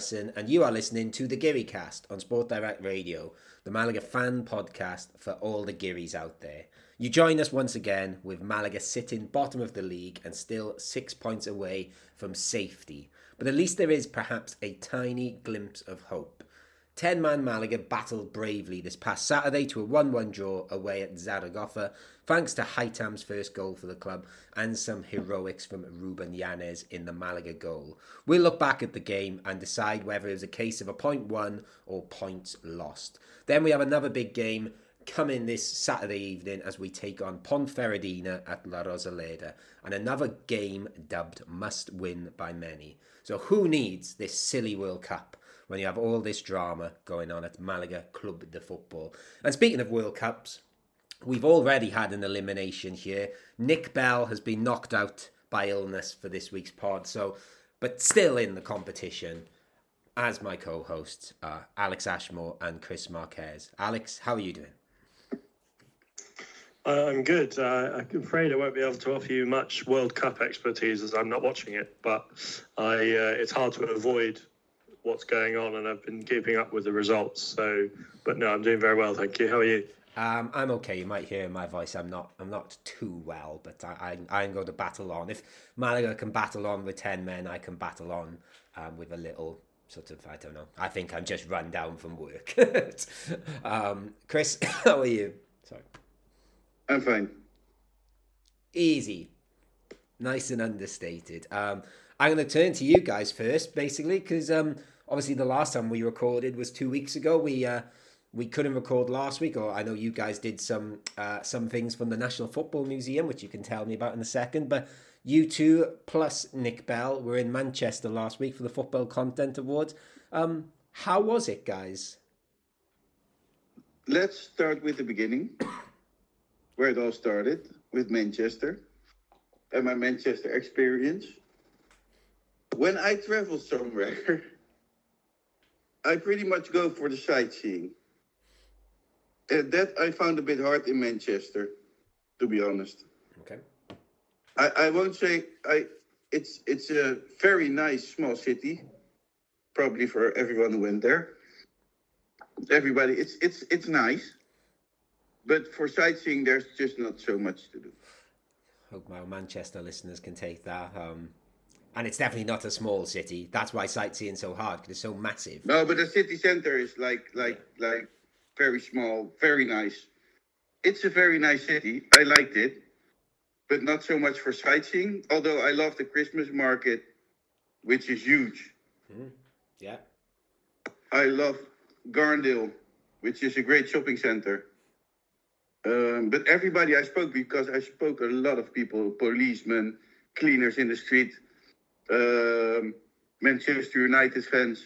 Harrison, and you are listening to the Geary Cast on Sport Direct Radio, the Malaga fan podcast for all the Gearys out there. You join us once again with Malaga sitting bottom of the league and still six points away from safety. But at least there is perhaps a tiny glimpse of hope. 10 man Malaga battled bravely this past Saturday to a 1 1 draw away at Zaragoza, thanks to Haitam's first goal for the club and some heroics from Ruben Yanez in the Malaga goal. We'll look back at the game and decide whether it was a case of a point won or points lost. Then we have another big game coming this Saturday evening as we take on Ponferradina at La Rosaleda, and another game dubbed must win by many. So, who needs this silly World Cup? when you have all this drama going on at Malaga Club de Football. And speaking of World Cups, we've already had an elimination here. Nick Bell has been knocked out by illness for this week's pod, so but still in the competition as my co-hosts are Alex Ashmore and Chris Marquez. Alex, how are you doing? I'm good. Uh, I'm afraid I won't be able to offer you much World Cup expertise as I'm not watching it, but I uh, it's hard to avoid what's going on, and I've been keeping up with the results. So, but no, I'm doing very well, thank you. How are you? Um, I'm okay. You might hear my voice I'm not I'm not too well, but I, I I'm going to battle on. If Malaga can battle on with ten men, I can battle on um, with a little sort of I don't know. I think I'm just run down from work. um, Chris, how are you? Sorry. I'm fine. Easy, nice and understated. Um, I'm going to turn to you guys first, basically, because um, obviously the last time we recorded was two weeks ago. We uh, we couldn't record last week, or I know you guys did some uh, some things from the National Football Museum, which you can tell me about in a second. But you two plus Nick Bell were in Manchester last week for the Football Content Awards. Um, how was it, guys? Let's start with the beginning, where it all started with Manchester and my Manchester experience when I travel somewhere, I pretty much go for the sightseeing. And that I found a bit hard in Manchester, to be honest. Okay. I, I won't say I it's it's a very nice small city, probably for everyone who went there. Everybody, it's it's it's nice, but for sightseeing, there's just not so much to do. Hope my Manchester listeners can take that. Um, and it's definitely not a small city. That's why sightseeing so hard because it's so massive. No, but the city center is like like like very small, very nice. It's a very nice city. I liked it, but not so much for sightseeing. Although I love the Christmas market, which is huge. Mm, yeah. I love Garndale, which is a great shopping center. Um, but everybody I spoke because I spoke a lot of people, policemen, cleaners in the street um, Manchester United fans.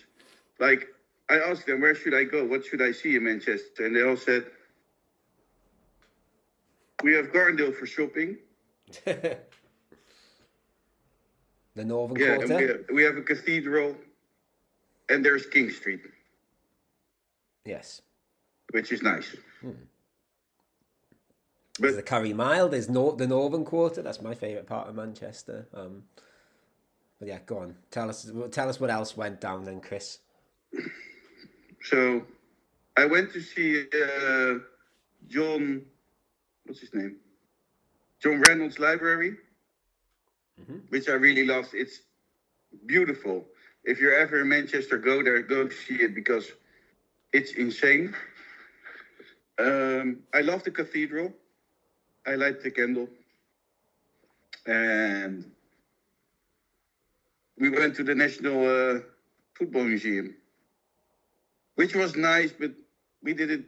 Like, I asked them, where should I go? What should I see in Manchester? And they all said, we have Garndale for shopping. the Northern yeah, Quarter? We have, we have a cathedral, and there's King Street. Yes. Which is nice. Hmm. But, there's the Curry Mile, there's nor- the Northern Quarter, that's my favourite part of Manchester. Um, but yeah, go on. Tell us. Tell us what else went down then, Chris. So, I went to see uh, John. What's his name? John Rylands Library, mm-hmm. which I really loved. It's beautiful. If you're ever in Manchester, go there. Go see it because it's insane. Um, I love the cathedral. I light the candle. And we went to the National uh, Football Museum, which was nice, but we did it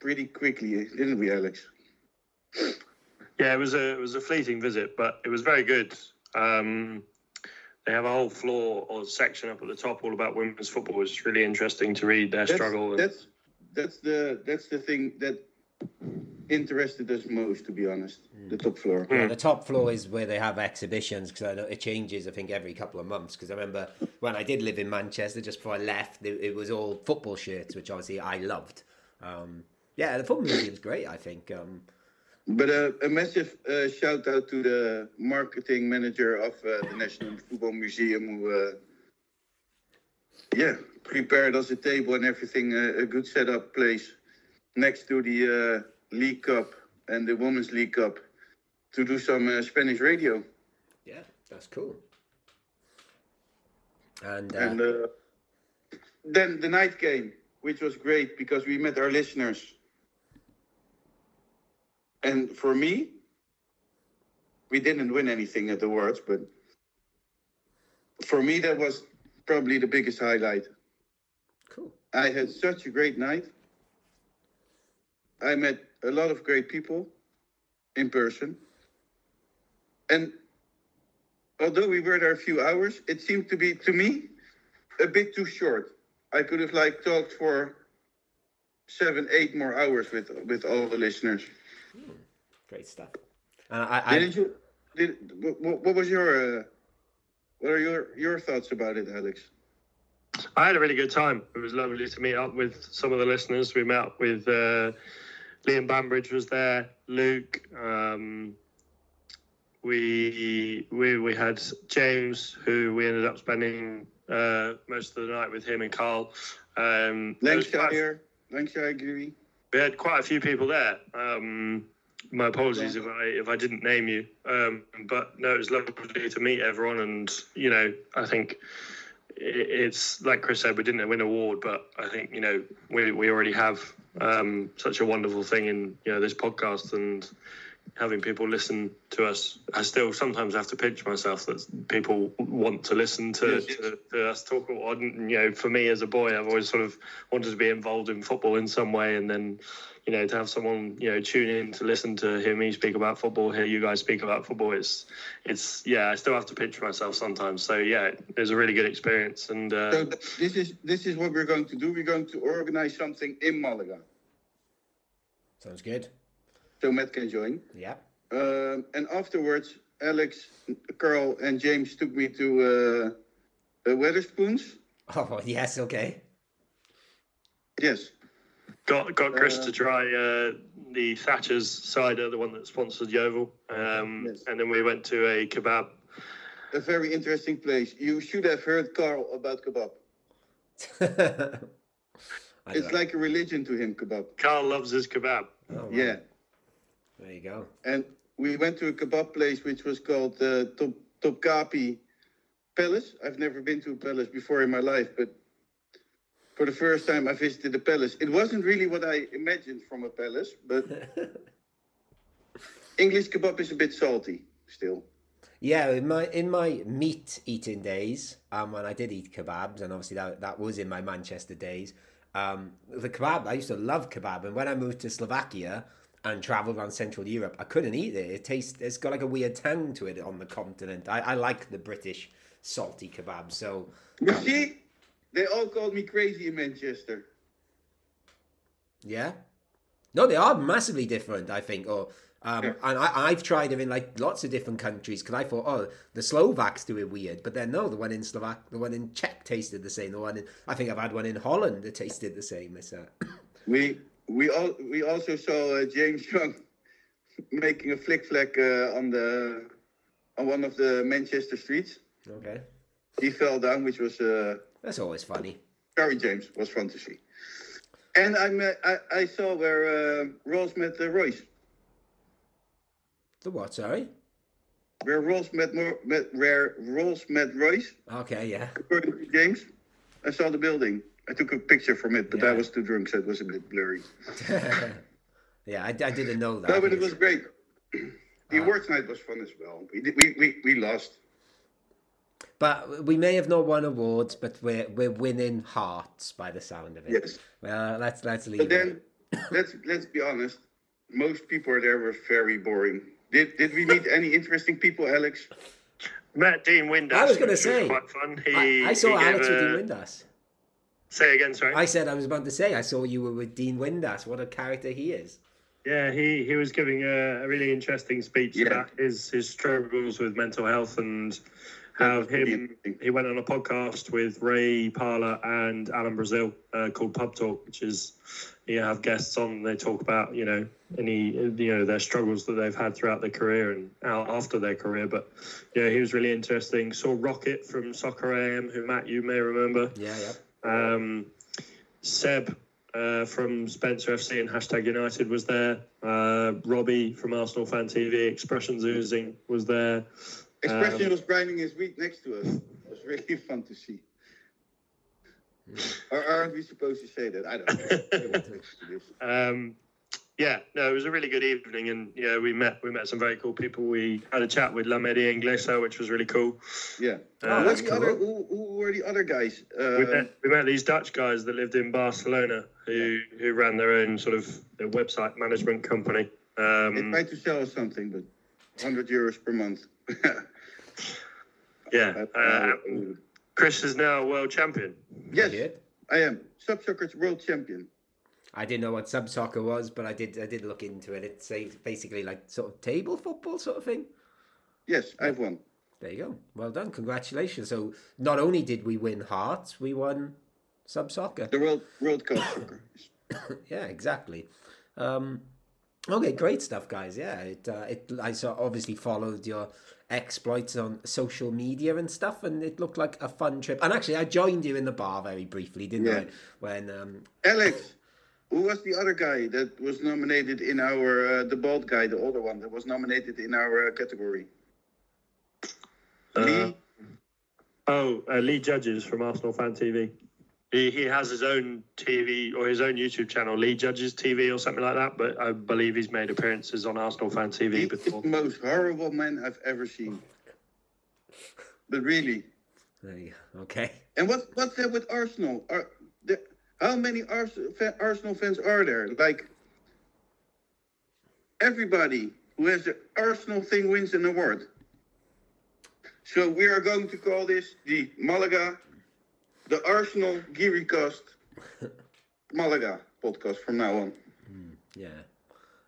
pretty quickly, didn't we, Alex? Yeah, it was a it was a fleeting visit, but it was very good. Um, they have a whole floor or section up at the top all about women's football, is really interesting to read their that's, struggle. And... That's that's the that's the thing that interested us most, to be honest. Mm. The top floor. Yeah, the top floor is where they have exhibitions because I know it changes. I think every couple of months. Because I remember when I did live in Manchester, just before I left, it, it was all football shirts, which obviously I loved. Um, yeah, the football museum is great. I think. Um, but uh, a massive uh, shout out to the marketing manager of uh, the National Football Museum who uh, yeah, prepared us a table and everything, a, a good setup place next to the uh, League Cup and the Women's League Cup to do some uh, Spanish radio. Yeah, that's cool. And, uh, And uh, then the night game, which was great because we met our listeners. And for me, we didn't win anything at the Worlds, but for me, that was probably the biggest highlight. cool. I had such a great night. I met a lot of great people in person. And although we were there a few hours, it seemed to be, to me, a bit too short. I could have like talked for seven, eight more hours with with all the listeners. Great stuff. And I, I, Didn't you? Did, what, what was your? Uh, what are your your thoughts about it, Alex? I had a really good time. It was lovely to meet up with some of the listeners. We met up with uh, Liam Bambridge was there, Luke. Um, we we we had James, who we ended up spending uh, most of the night with him and Carl. Um, there was quite- Lancashire, Lancashire, Geary. we had quite a few people there. Um, my apologies if I if I didn't name you, um, but no, it was lovely to meet everyone, and you know, I think it's like Chris said, we didn't win an award, but I think you know we we already have um, such a wonderful thing in you know this podcast and having people listen to us. I still sometimes have to pinch myself that people want to listen to, Yes. to, to us talk. Or, you know, for me as a boy, I've always sort of wanted to be involved in football in some way, and then you know to have someone you know tune in to listen to hear me speak about football, hear you guys speak about football. It's it's yeah, I still have to pinch myself sometimes. So yeah, it was a really good experience, and uh, So this is this is what we're going to do. We're going to organize something in Malaga, sounds good. So Matt can join. Yeah. Um, and afterwards, Alex, Carl, and James took me to uh, uh, Wetherspoons. Oh, yes, okay. Yes, got got Chris Uh, to try uh, the Thatcher's cider, the one that sponsored Yeovil, um, Yes. and then we went to a kebab. a very interesting place. You should have heard Carl about kebab. It's don't- like a religion to him, kebab. Carl loves his kebab. oh, wow. Yeah. There you go. And we went to a kebab place which was called uh, Top Topkapi Palace. I've never been to a palace before in my life, but for the first time I visited a palace. It wasn't really what I imagined from a palace, but English kebab is a bit salty still. Yeah, in my in my meat eating days, um, when I did eat kebabs, and obviously that that was in my Manchester days. Um, the kebab, I used to love kebab, and when I moved to Slovakia and traveled around Central Europe, I couldn't eat it. It tastes, it's got like a weird tang to it on the continent. I, I like the British salty kebab, so You see, they all called me crazy in Manchester. Yeah. No, they are massively different, I think. Or um, Yeah. and I, I've tried them in like lots of different countries because I thought, oh, the Slovaks do it weird, but then no, the one in Slovak, the one in Czech tasted the same. The one in, I think I've had one in Holland that tasted the same. It's, uh, We we all we also saw uh, James Young making a flick flack uh, on the on one of the Manchester streets. okay, He fell down, which was uh, that's always funny. very James was fun to see. And I met, I, I saw where uh, Rolls met uh, Royce. The what? Sorry. Where Rolls met, met where Rolls met Royce, Okay, yeah. James. I saw the building. I took a picture from it, but I was too drunk, so it was a bit blurry. yeah, I, I didn't know that. No, but it was great. The Ah. awards night was fun as well. We did, we, we, we lost. But we may have not won awards, but we're we're winning hearts by the sound of it. Yes. Well, let's let's leave But it. then, let's let's be honest. Most people there were very boring. Did did we meet any interesting people, Alex? Matt Dean Windass. I was gonna which say, quite fun. He, I, I saw he Alex gave with a- Dean Windass. Say again, sorry. I said I was about to say I saw you were with Dean Windass. What a character he is. Yeah, he, he was giving a, a really interesting speech Yeah. about his, his struggles with mental health and how him he went on a podcast with Ray Parlour and Alan Brazil uh, called Pub Talk, which is you have guests on. They talk about you know any you know their struggles that they've had throughout their career and out after their career. But yeah, he was really interesting. Saw Rocket from Soccer AM, who Matt you may remember. Yeah, yeah. Um, Seb uh, from Spencer FC and Hashtag United was there. Uh, Robbie from Arsenal Fan TV, Expressions Oozing was there. Expression um, was grinding his wheat next to us. It was really fun to see. or aren't we supposed to say that? I don't know. um, yeah, no, it was a really good evening, and yeah, we met we met some very cool people. We had a chat with La Media Inglesa, which was really cool. Yeah, uh, oh, cool. other, who, who, were the other guys? Uh, we, met, we met these Dutch guys that lived in Barcelona who yeah. who ran their own sort of website management company. Um, they tried to sell us something, but 100 euros per month. yeah. Uh, Chris is now world champion. Yes, I am. Sub Soccer's world champion. I didn't know what sub soccer was, but I did. I did look into it. It's basically like sort of table football sort of thing. Yes, I've won. There you go. Well done. Congratulations. So not only did we win hearts, we won sub soccer. The world World Cup soccer. yeah, exactly. Um, okay, great stuff, guys. Yeah, it uh, it I saw obviously followed your exploits on social media and stuff, and it looked like a fun trip. And actually, I joined you in the bar very briefly, didn't yeah. I? When um, Alex. Who was the other guy that was nominated in our uh, the bald guy, the older one that was nominated in our uh, category? Uh, Lee. Oh, uh, Lee Judges from Arsenal Fan TV. He, he has his own TV or his own YouTube channel, Lee Judges TV or something like that. But I believe he's made appearances on Arsenal Fan TV he before. the most horrible man I've ever seen. But really. There you go. Okay. And what what's that with Arsenal? Are, how many Arsenal fans are there? Like everybody who has the Arsenal thing wins an award. So we are going to call this the Malaga, the Arsenal Cast Malaga podcast from now on. Mm, yeah.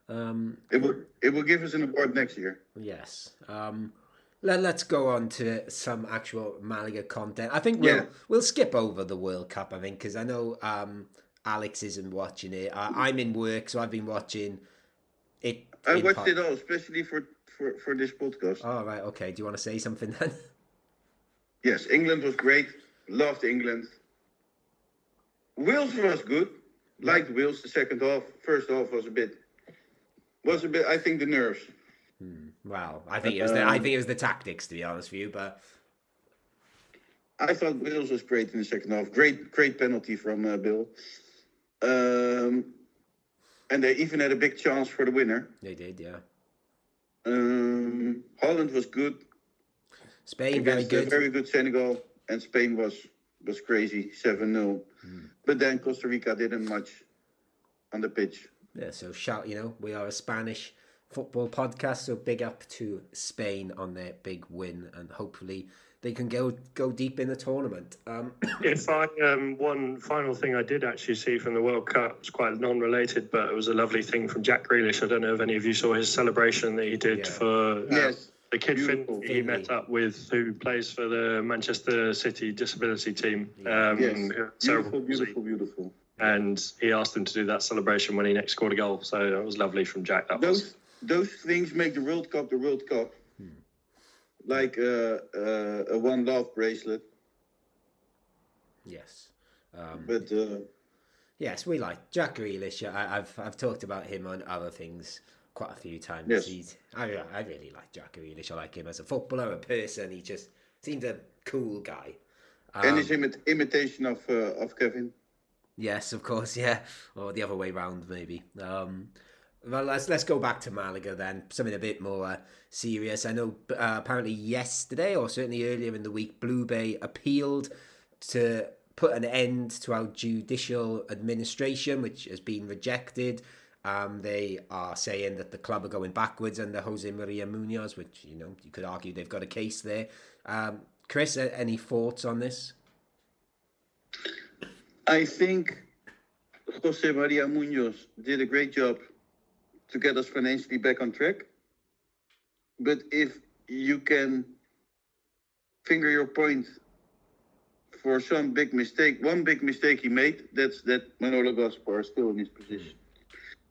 Um, it will it will give us an award next year. Yes. Um, let, us go on to some actual Malaga content. I think we'll yeah. we'll skip over the World Cup. I think because I know um, Alex isn't watching it. Uh, I'm in work, so I've been watching it. I watched it all, especially for, for for this podcast. Oh right, okay. Do you want to say something then? Yes, England was great. Loved England. Wales was good. Liked Wales the second half. First half was a bit was a bit. I think the nerves. Hmm. Well, I think it was the, I think it was the tactics to be honest with you, but I thought Wales was great in the second half. Great, great penalty from uh, Bale. Um, and they even had a big chance for the winner. They did, yeah. Um, Holland was good. Spain very good. Very good Senegal, and Spain was was crazy, seven 0 mm. But then Costa Rica didn't much on the pitch. Yeah, so shout, you know, we are a Spanish football podcast. So big up to Spain on their big win, and hopefully they can go go deep in the tournament. Um, if I um, one final thing I did actually see from the World Cup was quite non-related, but it was a lovely thing from Jack Grealish. I don't know if any of you saw his celebration that he did yeah. for. Uh, yes. The kid Beautiful. Finn he met up with, who plays for the Manchester City disability team. Um, yes. Beautiful, beautiful, beautiful. And he asked him to do that celebration when he next scored a goal. So that was lovely from Jack. That those, was those things make the World Cup the World Cup. Hmm. Like uh, uh, a One Love bracelet. Yes. Um, but uh, yes, we like Jack Grealish. I, have I've talked about him on other things quite a few times. Yes. He's, I I really like Jack Grealish. I like him as a footballer, a person. He just seems a cool guy. Um, and his imi- imitation of uh, of Kevin. Yes, of course, yeah, or the other way round, maybe. Um, well, let's let's go back to Malaga then. Something a bit more uh, serious. I know uh, apparently yesterday, or certainly earlier in the week, Blue Bay appealed to put an end to our judicial administration, which has been rejected. Um, they are saying that the club are going backwards under Jose Maria Munoz, which you know you could argue they've got a case there. Um, Chris, any thoughts on this? I think Jose Maria Munoz did a great job to get us financially back on track. But if you can finger your point for some big mistake, one big mistake he made, that's that Manolo Gaspar is still in his position.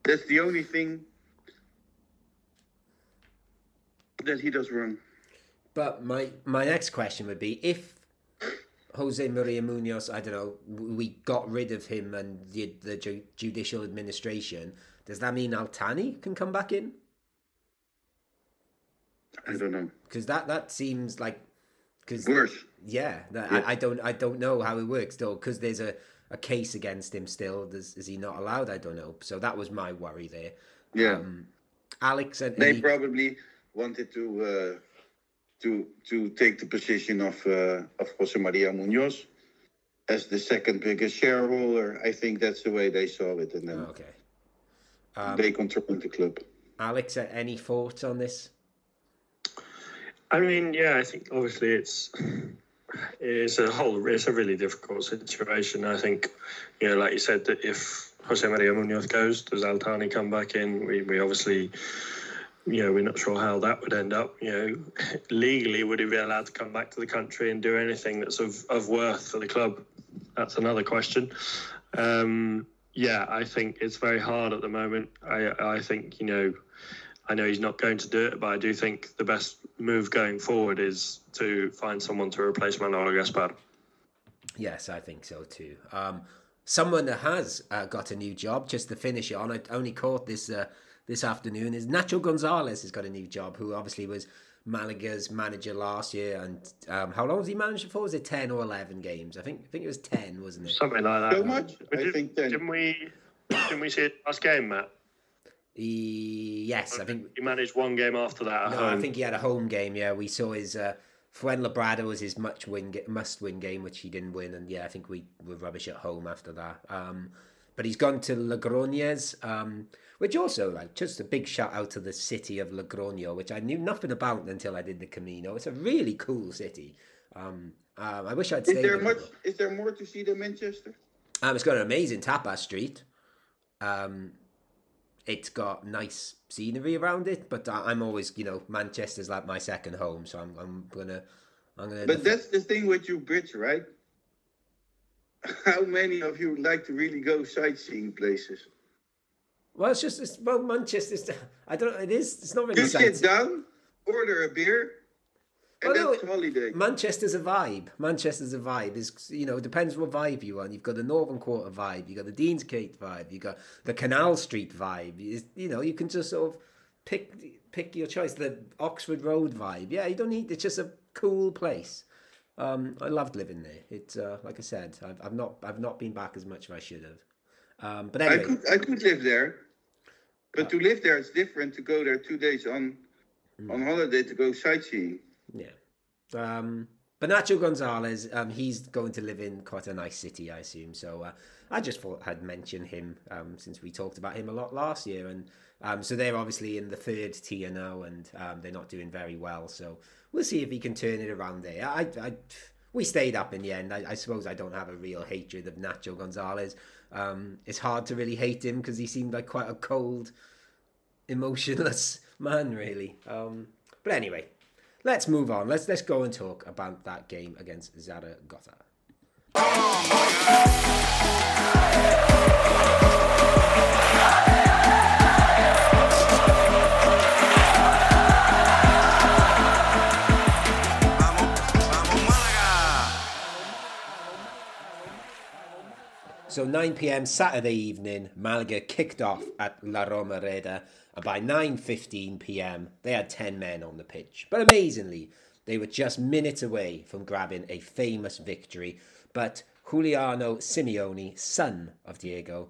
That's the only thing that he does wrong. But my my next question would be if Jose Maria Munoz, I don't know, we got rid of him and the, the ju- judicial administration. Does that mean Al-Thani can come back in? I don't know. Because that, that seems like because Worse. yeah, that, Yeah. I, I don't I don't know how it works though because there's a, a case against him still. Does, is he not allowed? I don't know. So that was my worry there. Yeah. Um, Alex and they any- probably wanted to uh, to to take the position of uh, of Jose Maria Munoz as the second biggest shareholder. I think that's the way they saw it, and then okay. Um, they controlled the club. Alex, uh, any thoughts on this? I mean, yeah, I think obviously it's it's a whole it's a really difficult situation. I think, you know, like you said, that if Jose Maria Munoz goes, does Al-Thani come back in? We we obviously, you know, we're not sure how that would end up. You know, legally, would he be allowed to come back to the country and do anything that's of of worth for the club? That's another question. Um, yeah, I think it's very hard at the moment. I I think you know. I know he's not going to do it, but I do think the best move going forward is to find someone to replace Manolo Gaspar. Yes, I think so too. Um, someone that has uh, got a new job, just to finish it on, I only caught this uh, this afternoon, is Nacho Gonzalez has got a new job, who obviously was Malaga's manager last year. And um, how long was he manager for? Was it 10 or 11 games? I think I think it was 10, wasn't it? Something like that. So much? I did, think 10. Didn't we? Didn't we see it last game, Matt? He, yes, I think he managed one game after that. At No, home. I think he had a home game. Yeah, we saw his uh, Fuenlabrada was his much win must win game, which he didn't win, and yeah, I think we were rubbish at home after that. Um, but he's gone to Logroñés, um, which also like just a big shout out to the city of Logroño, which I knew nothing about until I did the Camino. It's a really cool city. Um, um, I wish I'd Is stayed. there there. much? Is there more to see than Manchester? Um, it's got an amazing tapas street. Um, it's got nice scenery around it, but I, I'm always, you know, Manchester's like my second home, so I'm, I'm gonna, I'm gonna. But that's the thing with you Brits, right? How many of you like to really go sightseeing places? Well, it's just, it's, well, Manchester's. I don't. It is. It's not really. Sit sightseeing. down, order a beer, and Well, no, holiday. Manchester's a vibe. Manchester's a vibe. Is you know, it depends what vibe you want. You've got the Northern Quarter vibe. You have got the Deansgate vibe. You've got the Canal Street vibe. Is you know, you can just sort of pick pick your choice. The Oxford Road vibe. Yeah, you don't need. It's just a cool place. Um, I loved living there. It's uh, like I said, I've, I've not I've not been back as much as I should have. Um, but I could I could live there, but to live there it's different to go there two days on Mm. on holiday to go sightseeing. Yeah. Um, but Nacho Gonzalez, um, he's going to live in quite a nice city, I assume. So uh, I just thought I'd mention him um, since we talked about him a lot last year. And um, so they're obviously in the third tier now and um, they're not doing very well. So we'll see if he can turn it around there. I, I, we stayed up in the end. I, I suppose I don't have a real hatred of Nacho Gonzalez. Um, it's hard to really hate him because he seemed like quite a cold, emotionless man, really. Um, but anyway, let's move on. Let's let's go and talk about that game against Zaragoza. So 9 p.m. Saturday evening, Malaga kicked off at La Romareda, and by 9:15 p.m. they had 10 men on the pitch. But amazingly, they were just minutes away from grabbing a famous victory. But Giuliano Simeone, son of Diego,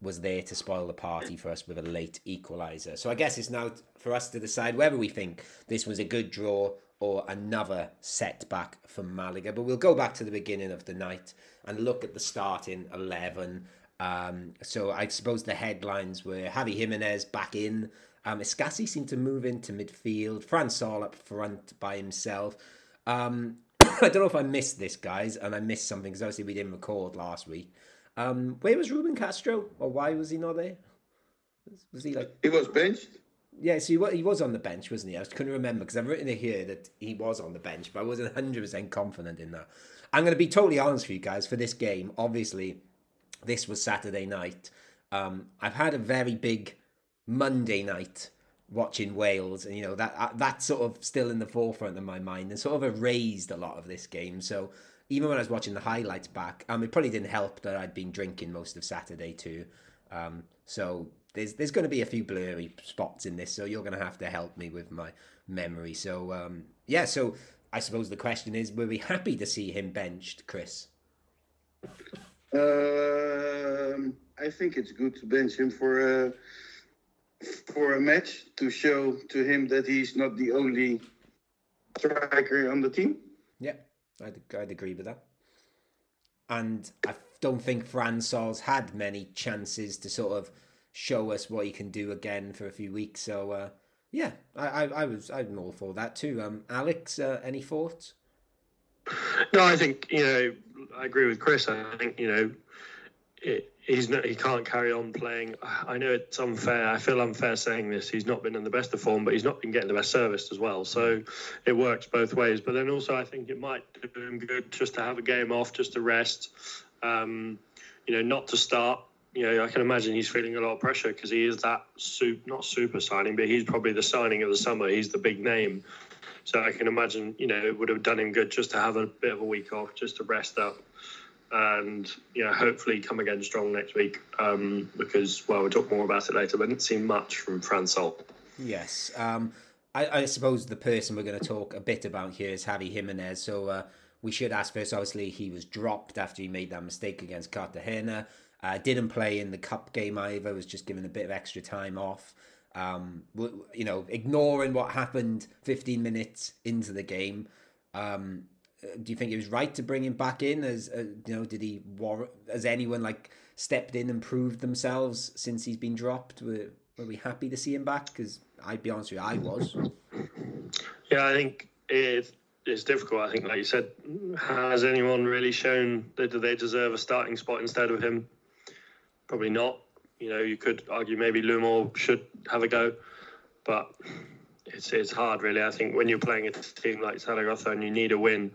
was there to spoil the party for us with a late equaliser. So I guess it's now for us to decide whether we think this was a good draw or another setback for Malaga. But we'll go back to the beginning of the night and look at the starting 11. Um, so I suppose the headlines were Javi Jimenez back in. Um, Escassi seemed to move into midfield. Fran Sol up front by himself. Um, I don't know if I missed this, guys, and I missed something because obviously we didn't record last week. Um, where was Ruben Castro, or why was he not there? Was, was he like? He was benched. Yeah, so he was, he was on the bench, wasn't he? I couldn't remember because I've written it here that he was on the bench, but I wasn't hundred percent confident in that. I'm going to be totally honest with you guys for this game. Obviously, this was Saturday night. Um, I've had a very big Monday night watching Wales, and you know that uh, that's sort of still in the forefront of my mind, and sort of erased a lot of this game. So even when I was watching the highlights back, um, it probably didn't help that I'd been drinking most of Saturday too. Um, so there's there's going to be a few blurry spots in this, so you're going to have to help me with my memory. So um, yeah, so I suppose the question is, were we happy to see him benched, Chris? Um, I think it's good to bench him for a for a match to show to him that he's not the only striker on the team. Yeah, I'd, I'd agree with that. And I don't think Fran Sol's had many chances to sort of show us what he can do again for a few weeks. So uh, yeah, I, I, I, was I'm all for that too. Um, Alex, uh, any thoughts? No, I think you know I agree with Chris. I think you know it, he's not, he can't carry on playing. I know it's unfair. I feel unfair saying this. He's not been in the best of form, but he's not been getting the best service as well. So it works both ways. But then also, I think it might do him good just to have a game off, just to rest. Um, you know, not to start. Know, I can imagine he's feeling a lot of pressure because he is that soup, not super signing, but he's probably the signing of the summer. He's the big name. So I can imagine, you know, it would have done him good just to have a bit of a week off, just to rest up and you know hopefully come again strong next week um, because well we'll talk more about it later but didn't see much from Fran Sol. Yes, um, I, I, suppose the person we're going to talk a bit about here is Javi Jimenez. So uh, we should ask first. Obviously, he was dropped after he made that mistake against Cartagena. Uh, didn't play in the cup game either. Was just given a bit of extra time off. Um, you know, ignoring what happened 15 minutes into the game. Um, uh, do you think it was right to bring him back in? As uh, you know, did he war? Has anyone like stepped in and proved themselves since he's been dropped? Were Were we happy to see him back? Because I'd be honest with you, I was. Yeah, I think it, it's difficult. I think, like you said, has anyone really shown that they deserve a starting spot instead of him? Probably not. You know, you could argue maybe Lumor should have a go, but it's it's hard really. I think when you're playing a team like Zaragoza and you need a win,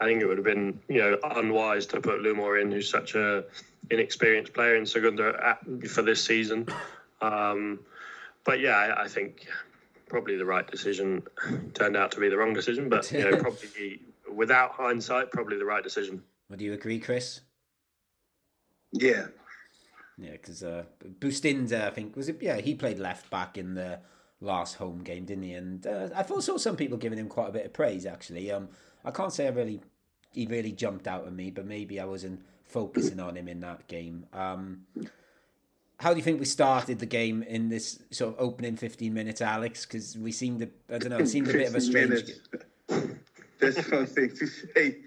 I think it would have been you know unwise to put Lumor in, who's such a inexperienced player in Segunda for this season. Um, but yeah, I, I, think probably the right decision turned out to be the wrong decision. But you know, probably without hindsight, probably the right decision. Would you agree, Chris? Yeah. Yeah, because uh, Bustinza, I think was it. Yeah, he played left back in the last home game, didn't he? And uh, I thought saw some people giving him quite a bit of praise. Actually, um, I can't say I really he really jumped out at me, but maybe I wasn't focusing on him in that game. Um, how do you think we started the game in this sort of opening 15 minutes, Alex? Because we seemed, to, I don't know, it seemed a bit of a strange. That's one thing to say.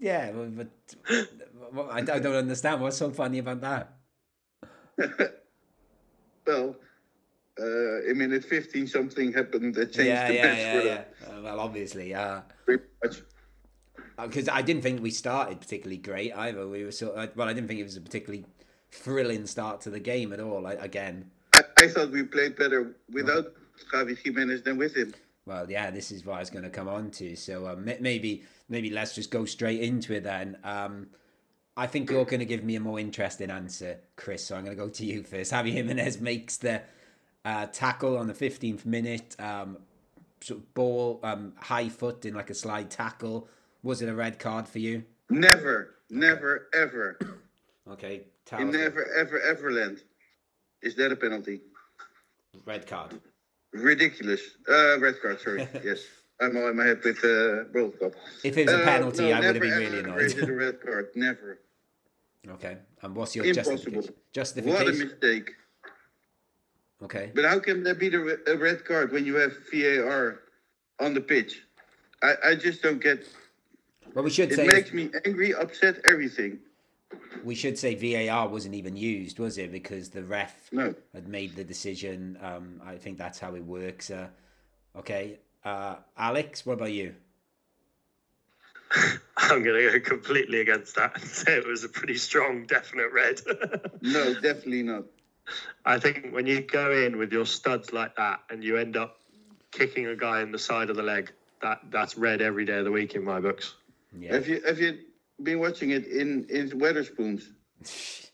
Yeah, but, but I don't understand. What's so funny about that? well, uh, in minute 15 something happened that changed yeah, the yeah, match yeah, yeah. Uh, well, obviously, yeah. Pretty. Because uh, I didn't think we started particularly great either. We were sort of, well, I didn't think it was a particularly thrilling start to the game at all. I, again, I, I, thought we played better without Javi Jimenez than with him. Well, yeah, this is what I was going to come on to. So uh, maybe, maybe let's just go straight into it then. Um, I think you're going to give me a more interesting answer, Chris. So I'm going to go to you first. Javi Jimenez makes the uh, tackle on the 15th minute, um, sort of ball, um, high foot in like a slide tackle. Was it a red card for you? Never, never, ever. okay. In never, ever, ever land. Is that a penalty? Red card. Ridiculous. Uh, red card, sorry. yes. I'm in my head with the uh, World Cup. If it was a uh, penalty, uh, no, I would have been really annoyed. Is it a red card? Never. Okay. And what's your Impossible. justification? justification? What a mistake. Okay. But how can there be the, a red card when you have VAR on the pitch? I, I just don't get. Well, we should it say it makes me angry, upset, everything. We should say VAR wasn't even used, was it? Because the ref no. had made the decision. Um, I think that's how it works. Uh, okay, uh, Alex, what about you? I'm going to go completely against that and say it was a pretty strong, definite red. no, definitely not. I think when you go in with your studs like that and you end up kicking a guy in the side of the leg, that that's red every day of the week in my books. Yeah. Have you have you been watching it in in Wetherspoons?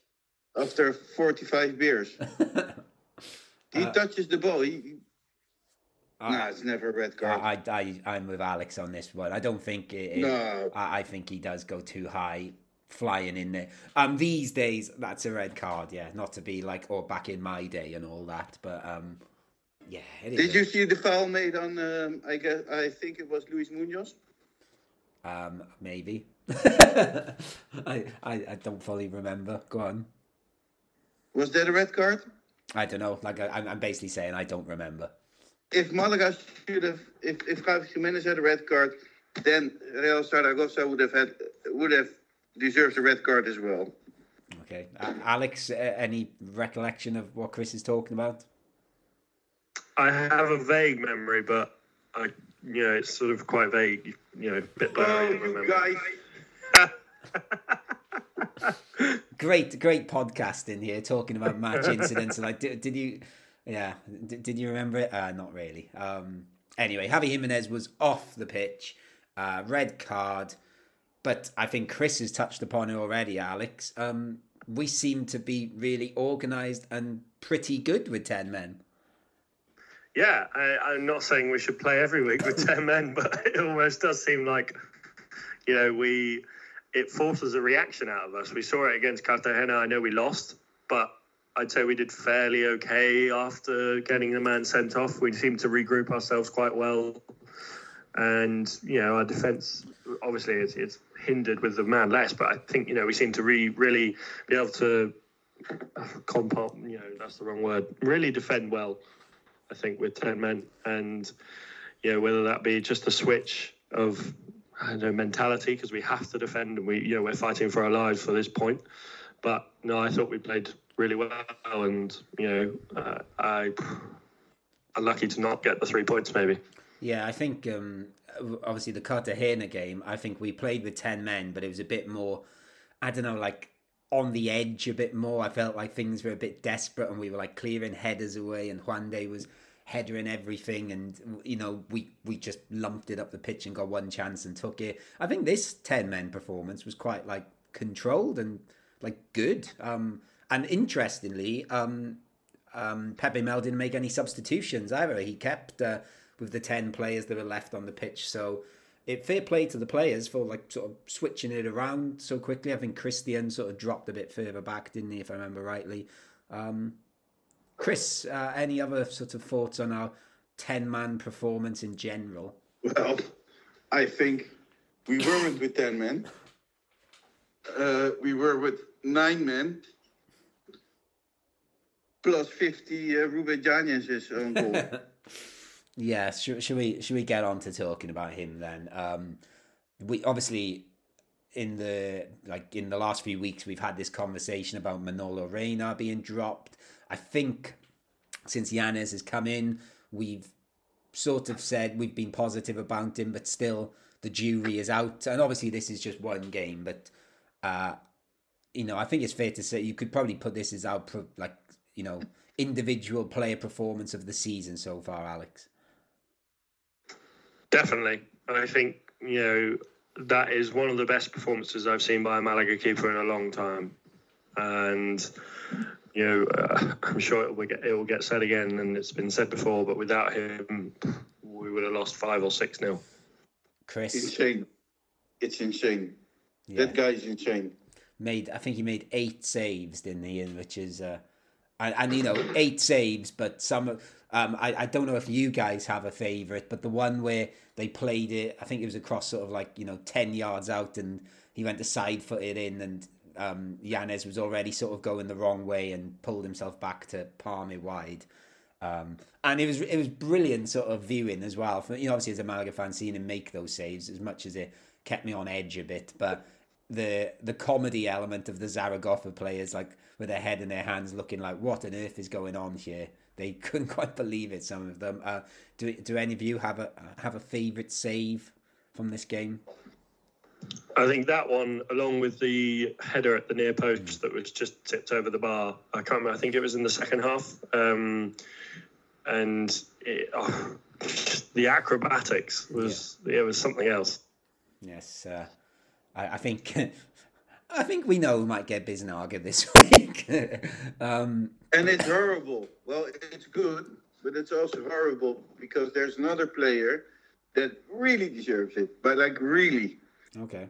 After forty five beers, he uh, touches the ball. He, no, it's never a red card. I, I, I, am with Alex on this one. I don't think it. it no. I, I think he does go too high, flying in there. Um, these days that's a red card. Yeah, not to be like, or oh, back in my day and all that, but um, yeah. Did you see the foul made on? Um, I guess I think it was Luis Munoz. Um, maybe. I, I I don't fully remember. Go on. Was that a red card? I don't know. Like I, I'm basically saying I don't remember. If Malaga should have, if if Javi Jimenez had a red card, then Real Zaragoza would have had would have deserved a red card as well. Okay, uh, Alex, uh, any recollection of what Chris is talking about? I have a vague memory, but I, you know, it's sort of quite vague. You know, bit blurry. Oh, you guys. great, great podcast in here, talking about match incidents. like, did, did you? Yeah, did, did you remember it? Uh, not really. Um, anyway, Javi Jimenez was off the pitch, uh, red card. But I think Chris has touched upon it already, Alex. Um, we seem to be really organised and pretty good with ten men. Yeah, I, am not saying we should play every week with ten men, but it almost does seem like, you know, we it forces a reaction out of us. We saw it against Cartagena. I know we lost, but I'd say we did fairly okay after getting the man sent off. We seemed to regroup ourselves quite well, and you know our defence obviously it's, it's hindered with the man less, but I think you know we seem to re- really be able to compound. You know that's the wrong word. Really defend well. I think with ten men, and you know whether that be just a switch of I don't know mentality because we have to defend and we you know we're fighting for our lives for this point. But no, I thought we played really well, and you know uh, I I'm lucky to not get the three points maybe. Yeah, I think um, obviously the Cartagena game. I think we played with ten men, but it was a bit more. I don't know, like on the edge a bit more. I felt like things were a bit desperate, and we were like clearing headers away, and Juan Juande was header everything, and you know we we just lumped it up the pitch and got one chance and took it. I think this ten men performance was quite like controlled and like good. Um, and interestingly, um, um, Pepe Mel didn't make any substitutions either. He kept uh, with the ten players that were left on the pitch. So it fair play to the players for like sort of switching it around so quickly. I think Christian sort of dropped a bit further back, didn't he, if I remember rightly. Um, Chris, uh, any other sort of thoughts on our 10 man performance in general? Well, I think we weren't with 10 men. Uh, we were with nine men plus 50 uh, Ruben Yanez's own goal. yeah, should, should, we should we get on to talking about him then? Um, we obviously in the like in the last few weeks we've had this conversation about Manolo Reina being dropped. I think since Yanez has come in, we've sort of said we've been positive about him, but still the jury is out. And obviously, this is just one game, but uh, you know, I think it's fair to say you could probably put this as our like you know individual player performance of the season so far, Alex. Definitely, I think you know that is one of the best performances I've seen by a Malaga keeper in a long time, and you know, uh, I'm sure it will get it will get said again, and it's been said before. But without him, we would have lost five or six nil. Chris, insane! It's insane. Yeah. That guy's insane. Made, I think he made eight saves, didn't he? Which is, uh, and, and you know, eight saves. But some, um, I, I don't know if you guys have a favorite, but the one where they played it, I think it was across sort of like you know ten yards out, and he went to side foot it in, and um, Yanez was already sort of going the wrong way and pulled himself back to palm it wide. Um, and it was it was brilliant sort of viewing as well. For, you know, obviously as a Malaga fan, seeing him make those saves as much as it kept me on edge a bit, but the the comedy element of the Zaragoza players, like with their head in their hands, looking like what on earth is going on here. They couldn't quite believe it. Some of them. Uh, do do any of you have a have a favourite save from this game? I think that one, along with the header at the near post that was just tipped over the bar, I can't remember. I think it was in the second half, um, and it, oh, the acrobatics was yeah. it was something else. Yes, uh, I, I, think I think we know we might get Biznaga this week. um, and it's horrible. Well, it's good. but it's also horrible because there's another player that really deserves it, but like really. Okay.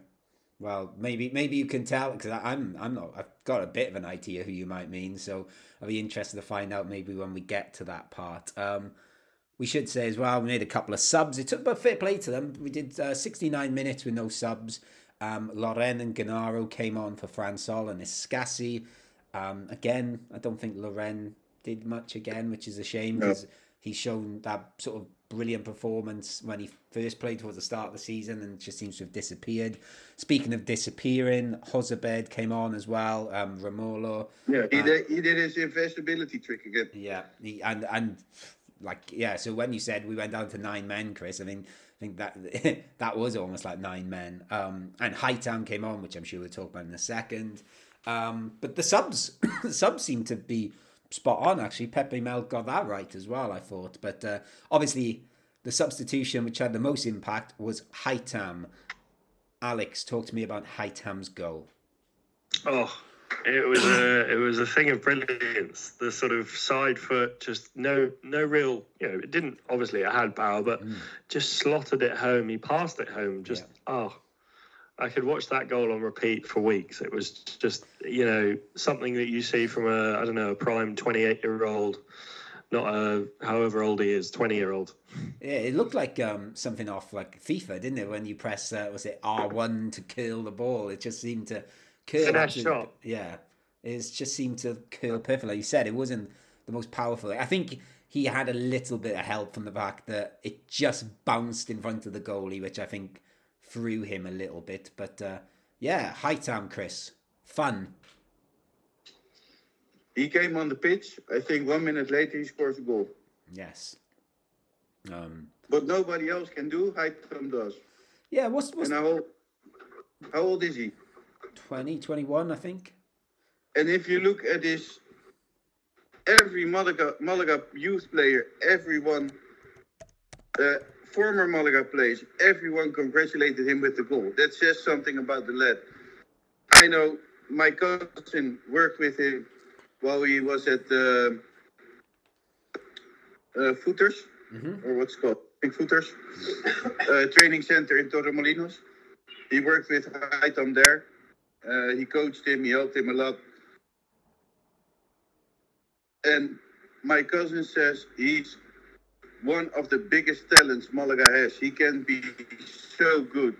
Well, maybe maybe you can tell because I'm I'm not I've got a bit of an idea who you might mean, so I'll be interested to find out maybe when we get to that part. Um, we should say as well we made a couple of subs. It took but fair play to them. We did uh, 69 minutes with no subs. Um, Loren and Gennaro came on for Fran Sol and Escassi. Um, again, I don't think Loren did much again, which is a shame because no. he's shown that sort of brilliant performance when he first played towards the start of the season and just seems to have disappeared. Speaking of disappearing, Jozabed came on as well. Um, Romolo. Yeah, he, uh, did, he did his investability trick again. Yeah, he, and and like yeah. So when you said we went down to nine men, Chris, I mean. I think that that was almost like nine men. Um, and Haitham came on, which I'm sure we'll talk about in a second. Um, but the subs, the subs seem to be spot on actually. Pepe Mel got that right as well, I thought. But uh, obviously, the substitution which had the most impact was Haitham. Alex, talk to me about Haitham's goal. Oh, it was a it was a thing of brilliance. The sort of side foot, just no no real, you know, it didn't obviously it had power, but mm. just slotted it home. He passed it home. Just yeah. oh, I could watch that goal on repeat for weeks. It was just, you know, something that you see from a, I don't know, a prime 28 year old, not a, however old he is, 20 year old. Yeah, it looked like um, something off like FIFA, didn't it? When you press, uh, was it R1 to curl the ball? It just seemed to curl. Finesse shot. Yeah. It just seemed to curl perfectly. Like you said, it wasn't the most powerful. I think he had a little bit of help from the fact that it just bounced in front of the goalie, which I think threw him a little bit. But uh, yeah, Haitham, Chris. Fun. He came on the pitch. I think one minute later he scores a goal. Yes. Um, but nobody else can do. Haitham does. Yeah, what's, what's and how old, how old is he? 20, 21, I think. And if you look at this, every Malaga, Malaga youth player, everyone uh, former Malaga players, everyone congratulated him with the goal. That says something about the lad. I know my cousin worked with him while he was at the uh, Footers, mm-hmm. or what's called, Pink Footers, uh, training center in Torremolinos. He worked with Haitham there. Uh, he coached him, he helped him a lot. And my cousin says he's one of the biggest talents Malaga has. He can be so good.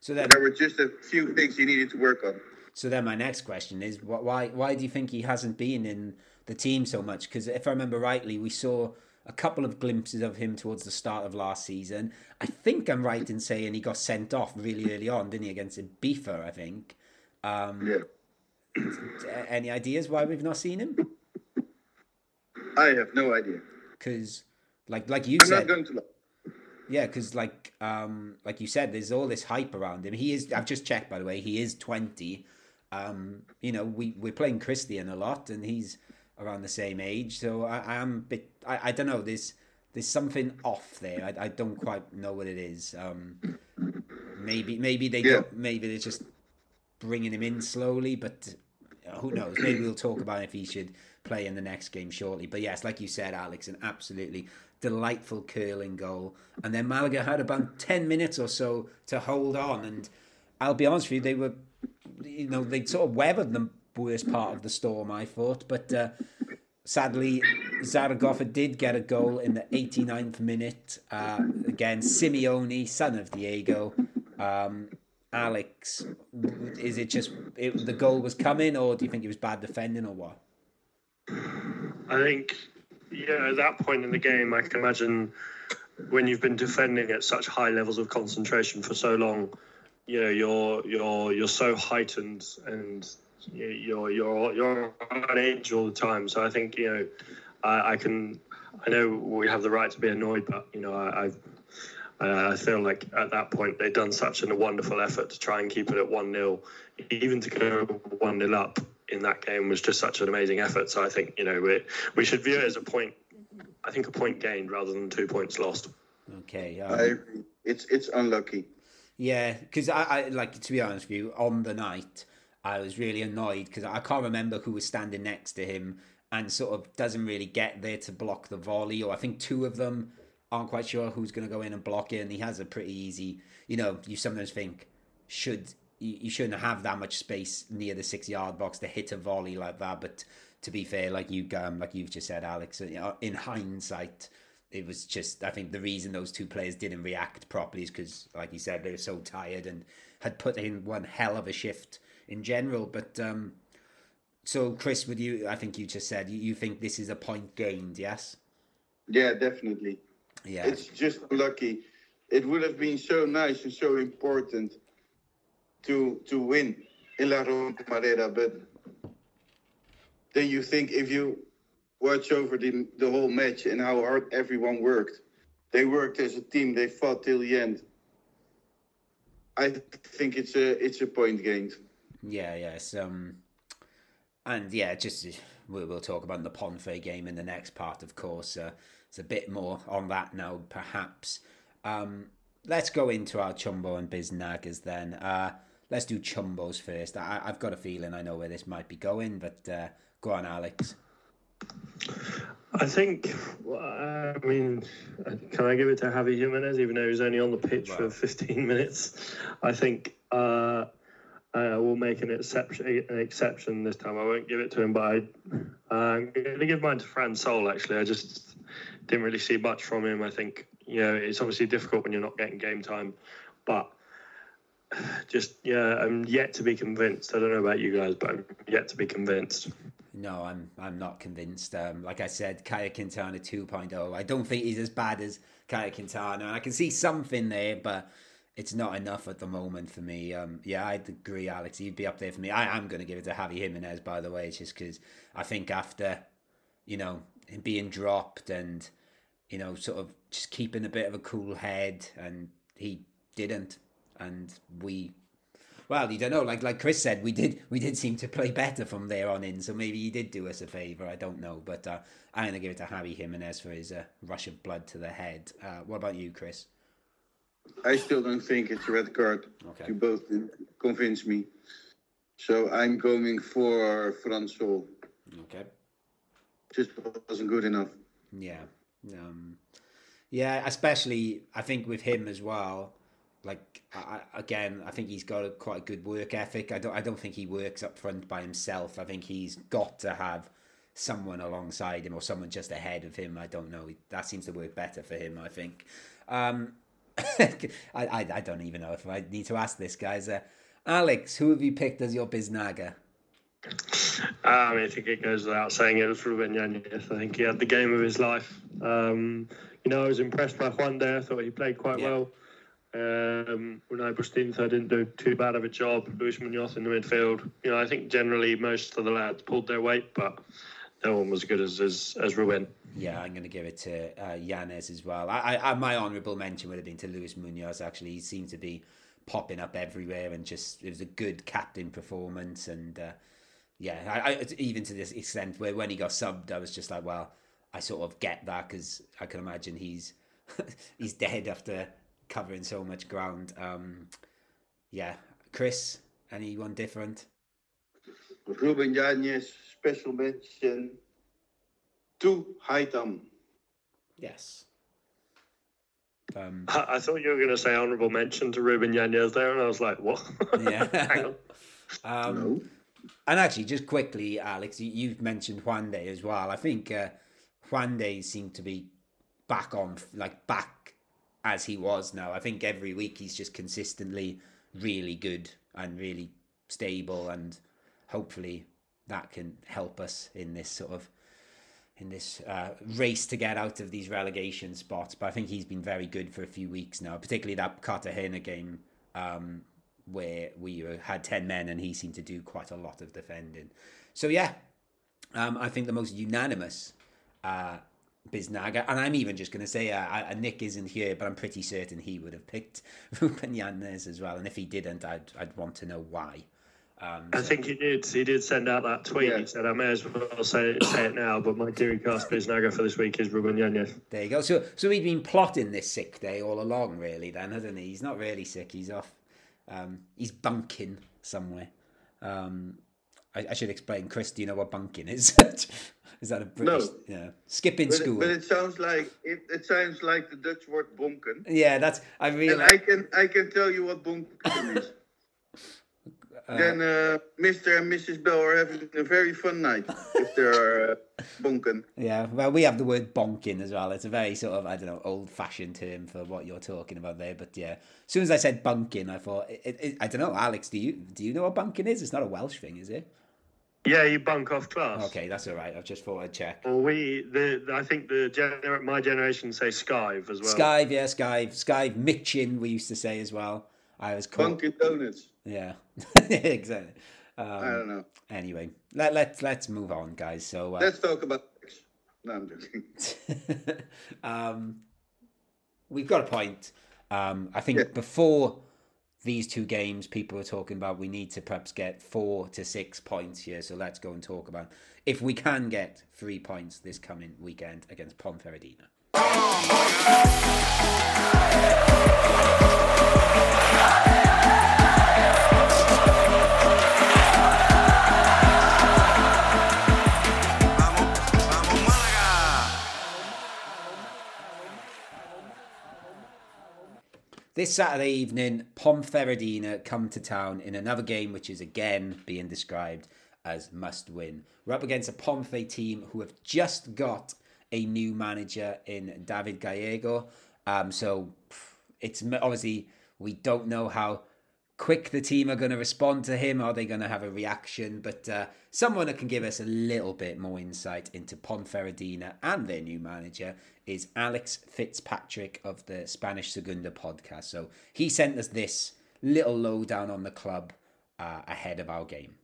So then, there were just a few things he needed to work on. So then, my next question is, why why do you think he hasn't been in the team so much? Because if I remember rightly, we saw a couple of glimpses of him towards the start of last season. I think I'm right in saying he got sent off really early on, didn't he, against Ibiza, I think. Um, yeah. Any ideas why we've not seen him? I have no idea. Because like like you I'm said, not going to. Yeah, because like um like you said, there's all this hype around him. He is. I've just checked by the way. He is twenty. Um, you know, we we're playing Christian a lot, and he's around the same age. So I, I am a bit. I, I don't know. There's there's something off there. I, I don't quite know what it is. Um, maybe maybe they yeah. don't, maybe they're just bringing him in slowly, but who knows? Maybe we'll talk about if he should play in the next game shortly. But yes, like you said, Alex, an absolutely delightful curling goal. And then Malaga had about 10 minutes or so to hold on. And I'll be honest with you, they were, you know, they sort of weathered the worst part of the storm, I thought. But uh, sadly, Zaragoza did get a goal in the 89th minute. Uh, again, Simeone, son of Diego. Um, Alex, is it just it, the goal was coming, or do you think it was bad defending, or what? I think yeah, at that point in the game, I can imagine when you've been defending at such high levels of concentration for so long, you know, you're you're you're so heightened and you're you're you're on edge all the time. So I think you know, I, I can, I know we have the right to be annoyed, but you know, I. I've, I feel like at that point they'd done such a wonderful effort to try and keep it at 1 0, even to go 1 0 up in that game was just such an amazing effort. So I think you know we we should view it as a point. I think a point gained rather than two points lost. Okay, um, I, it's it's unlucky. Yeah, because I, I like to be honest with you. On the night, I was really annoyed because I can't remember who was standing next to him, and sort of doesn't really get there to block the volley. Or I think two of them aren't quite sure who's going to go in and block it. And he has a pretty easy, you know, you sometimes think should you, shouldn't have that much space near the six yard box to hit a volley like that. But to be fair, like you um, like you've just said, Alex, in hindsight, it was just I think the reason those two players didn't react properly is because, like you said, they were so tired and had put in one hell of a shift in general. But um, so, Chris, would you? I think you just said you, you think this is a point gained, yes? Yeah, definitely. Yeah, it's just lucky. It would have been so nice and so important to to win in La Romareda, but then you think if you watch over the the whole match and how hard everyone worked, they worked as a team. They fought till the end. I think it's a it's a point gained. Yeah, yes. Um, and yeah, just we'll, we'll talk about the Ponfe game in the next part, of course. Uh, it's a bit more on that now, perhaps. Um, let's go into our Chumbo and Biznagas then. Uh, let's do Chumbos first. I, have got a feeling I know where this might be going, but uh, go on, Alex. I think, I mean, can I give it to Javi Jimenez, even though he's only on the pitch wow. for 15 minutes? I think uh, I will make an exception, an exception this time. I won't give it to him, but I, am going to give mine to Fran Sol, actually. I just didn't really see much from him. I think, you know, it's obviously difficult when you're not getting game time, but just, yeah, I'm yet to be convinced. I don't know about you guys, but I'm yet to be convinced. No, I'm I'm not convinced. Um, like I said, Caye Quintana 2.0. I don't think he's as bad as Caye Quintana, and I can see something there, but it's not enough at the moment for me. Um, yeah, I'd agree, Alex. He'd be up there for me. I am going to give it to Javi Jimenez, by the way, just because I think after, you know, him being dropped and, you know, sort of just keeping a bit of a cool head, and he didn't, and we well, you don't know. Like like Chris said, we did we did seem to play better from there on in. So maybe he did do us a favour. I don't know, but uh, I'm gonna give it to Javi Jimenez for his uh, rush of blood to the head. Uh, what about you, Chris? I still don't think it's a red card. Okay. You both convinced me. So I'm going for Fran Sol. Okay. Just wasn't good enough. Yeah. Um, yeah, especially I think with him as well like I, again, I think he's got a, quite a good work ethic. I don't I don't think he works up front by himself. I think he's got to have someone alongside him or someone just ahead of him. I don't know. That seems to work better for him. I think. Um, I, I, I don't even know if I need to ask this, guys. Uh, Alex, who have you picked as your biznaga? Um, I think it goes without saying it was Ruben Yanez. I think he had the game of his life. Um, you know, I was impressed by Juan there. I thought he played quite yeah. well. Um, Unai Bustinza didn't do too bad of a job. Luis Munoz in the midfield. You know, I think generally most of the lads pulled their weight, but no one was as good as as, as Ruben. Yeah, I'm going to give it to uh, Yanez as well. I, I, my honourable mention would have been to Luis Munoz. Actually, he seemed to be popping up everywhere, and just it was a good captain performance. And uh, yeah, I, I, even to this extent where when he got subbed, I was just like, well, I sort of get that because I can imagine he's he's dead after covering so much ground. Um, yeah, Chris, anyone different? Ruben Yanez, special mention to Haitham. Yes. Um, I, I, thought you were going to say honourable mention to Ruben Yanez there, and I was like, what? Yeah. Hang on. Um, no. And actually, just quickly, Alex, you, have mentioned Juande as well. I think uh, Juande seemed to be back on, like back as he was now. I think every week he's just consistently really good and really stable, and hopefully that can help us in this sort of in this uh, race to get out of these relegation spots. But I think he's been very good for a few weeks now, particularly that Cartagena game um, where we had 10 men and he seemed to do quite a lot of defending. So, yeah, um, I think the most unanimous uh, Biznaga, and I'm even just going to say uh, uh, Nick isn't here, but I'm pretty certain he would have picked Ruben Yanez as well. And if he didn't, I'd I'd want to know why. Um, I think he did. He did send out that tweet. Yeah. He said, "I may as well say it, say it now, but my Kiri cast Biznaga for this week is Ruben Yanez." There you go. So so he'd been plotting this sick day all along, really. Then hasn't he? He's not really sick. He's off. Um, he's bunking somewhere. Um, I, I, should explain. Chris, do you know what bunking is? Is that a British? No. Yeah, skipping But, school. but it sounds like it, it sounds like the Dutch word bonken. yeah, that's I And really. I can I can tell you what bonken is. Then uh, Mr. and Mrs. Bell are having a very fun night if they're uh, bonken. Yeah, well, we have the word bonking as well. It's a very sort of I don't know old-fashioned term for what you're talking about there. But yeah, as soon as I said bunking, I thought it, it, I don't know, Alex. Do you do you know what bunking is? It's not a Welsh thing, is it? Yeah, you bunk off class. Okay, that's all right. I just thought I'd check. Well, we the I think the gener- my generation say skive as well. Skive, yeah, Skive, Skive, Mitchin. We used to say as well. I was called. Bunkin Donuts. Yeah, exactly. Um, I don't know. Anyway, let let let's move on, guys. So uh, Let's talk about. No, I'm joking. um, we've got a point. Um, I think Yeah. before these two games, people were talking about we need to perhaps get four to six points here. So let's go and talk about if we can get three points this coming weekend against Ponferradina. This Saturday evening, Ponferradina come to town in another game which is again being described as must win. We're up against a Ponfe team who have just got a new manager in David Gallego. Um, so it's obviously we don't know how quick the team are going to respond to him. Are they going to have a reaction? But uh, someone that can give us a little bit more insight into Ponferradina and their new manager is Alex Fitzpatrick of the Spanish Segunda podcast. So he sent us this little lowdown on the club uh, ahead of our game.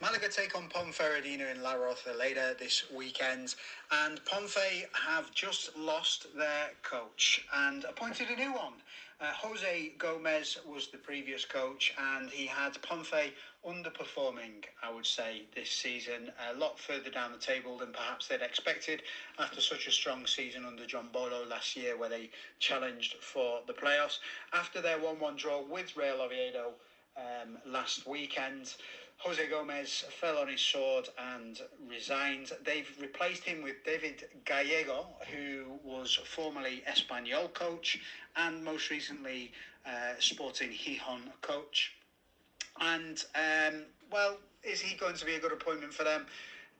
Malaga take on Ponferradina in La Roza later this weekend, and Ponfe have just lost their coach and appointed a new one. Uh, Jose Gomez was the previous coach, and he had Ponfe underperforming, I would say, this season. A lot further down the table than perhaps they'd expected after such a strong season under Jon Bolo last year, where they challenged for the playoffs. After their 1 1 draw with Real Oviedo um, last weekend. Jose Gomez fell on his sword and resigned. They've replaced him with David Gallego, who was formerly Espanyol coach and most recently uh, Sporting Gijón coach. And, um, well, is he going to be a good appointment for them?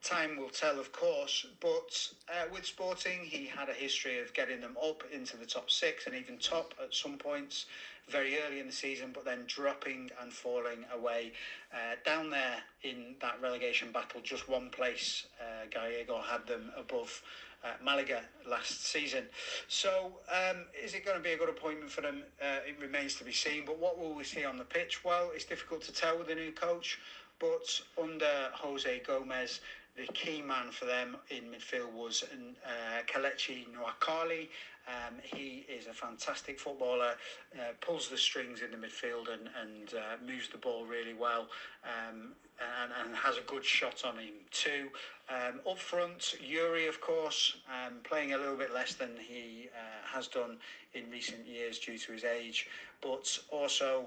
Time will tell, of course, but uh, with Sporting, he had a history of getting them up into the top six and even top at some points very early in the season, but then dropping and falling away. Uh, down there in that relegation battle, just one place, uh, Gallego had them above uh, Malaga last season. So, um, is it going to be a good appointment for them? Uh, it remains to be seen. But what will we see on the pitch? Well, it's difficult to tell with the new coach, but under Jose Gomez, the key man for them in midfield was uh, Kelechi Nwakali. Um, he is a fantastic footballer, uh, pulls the strings in the midfield and, and uh, moves the ball really well um, and, and has a good shot on him too. Um, up front, Yuri, of course, um, playing a little bit less than he uh, has done in recent years due to his age, but also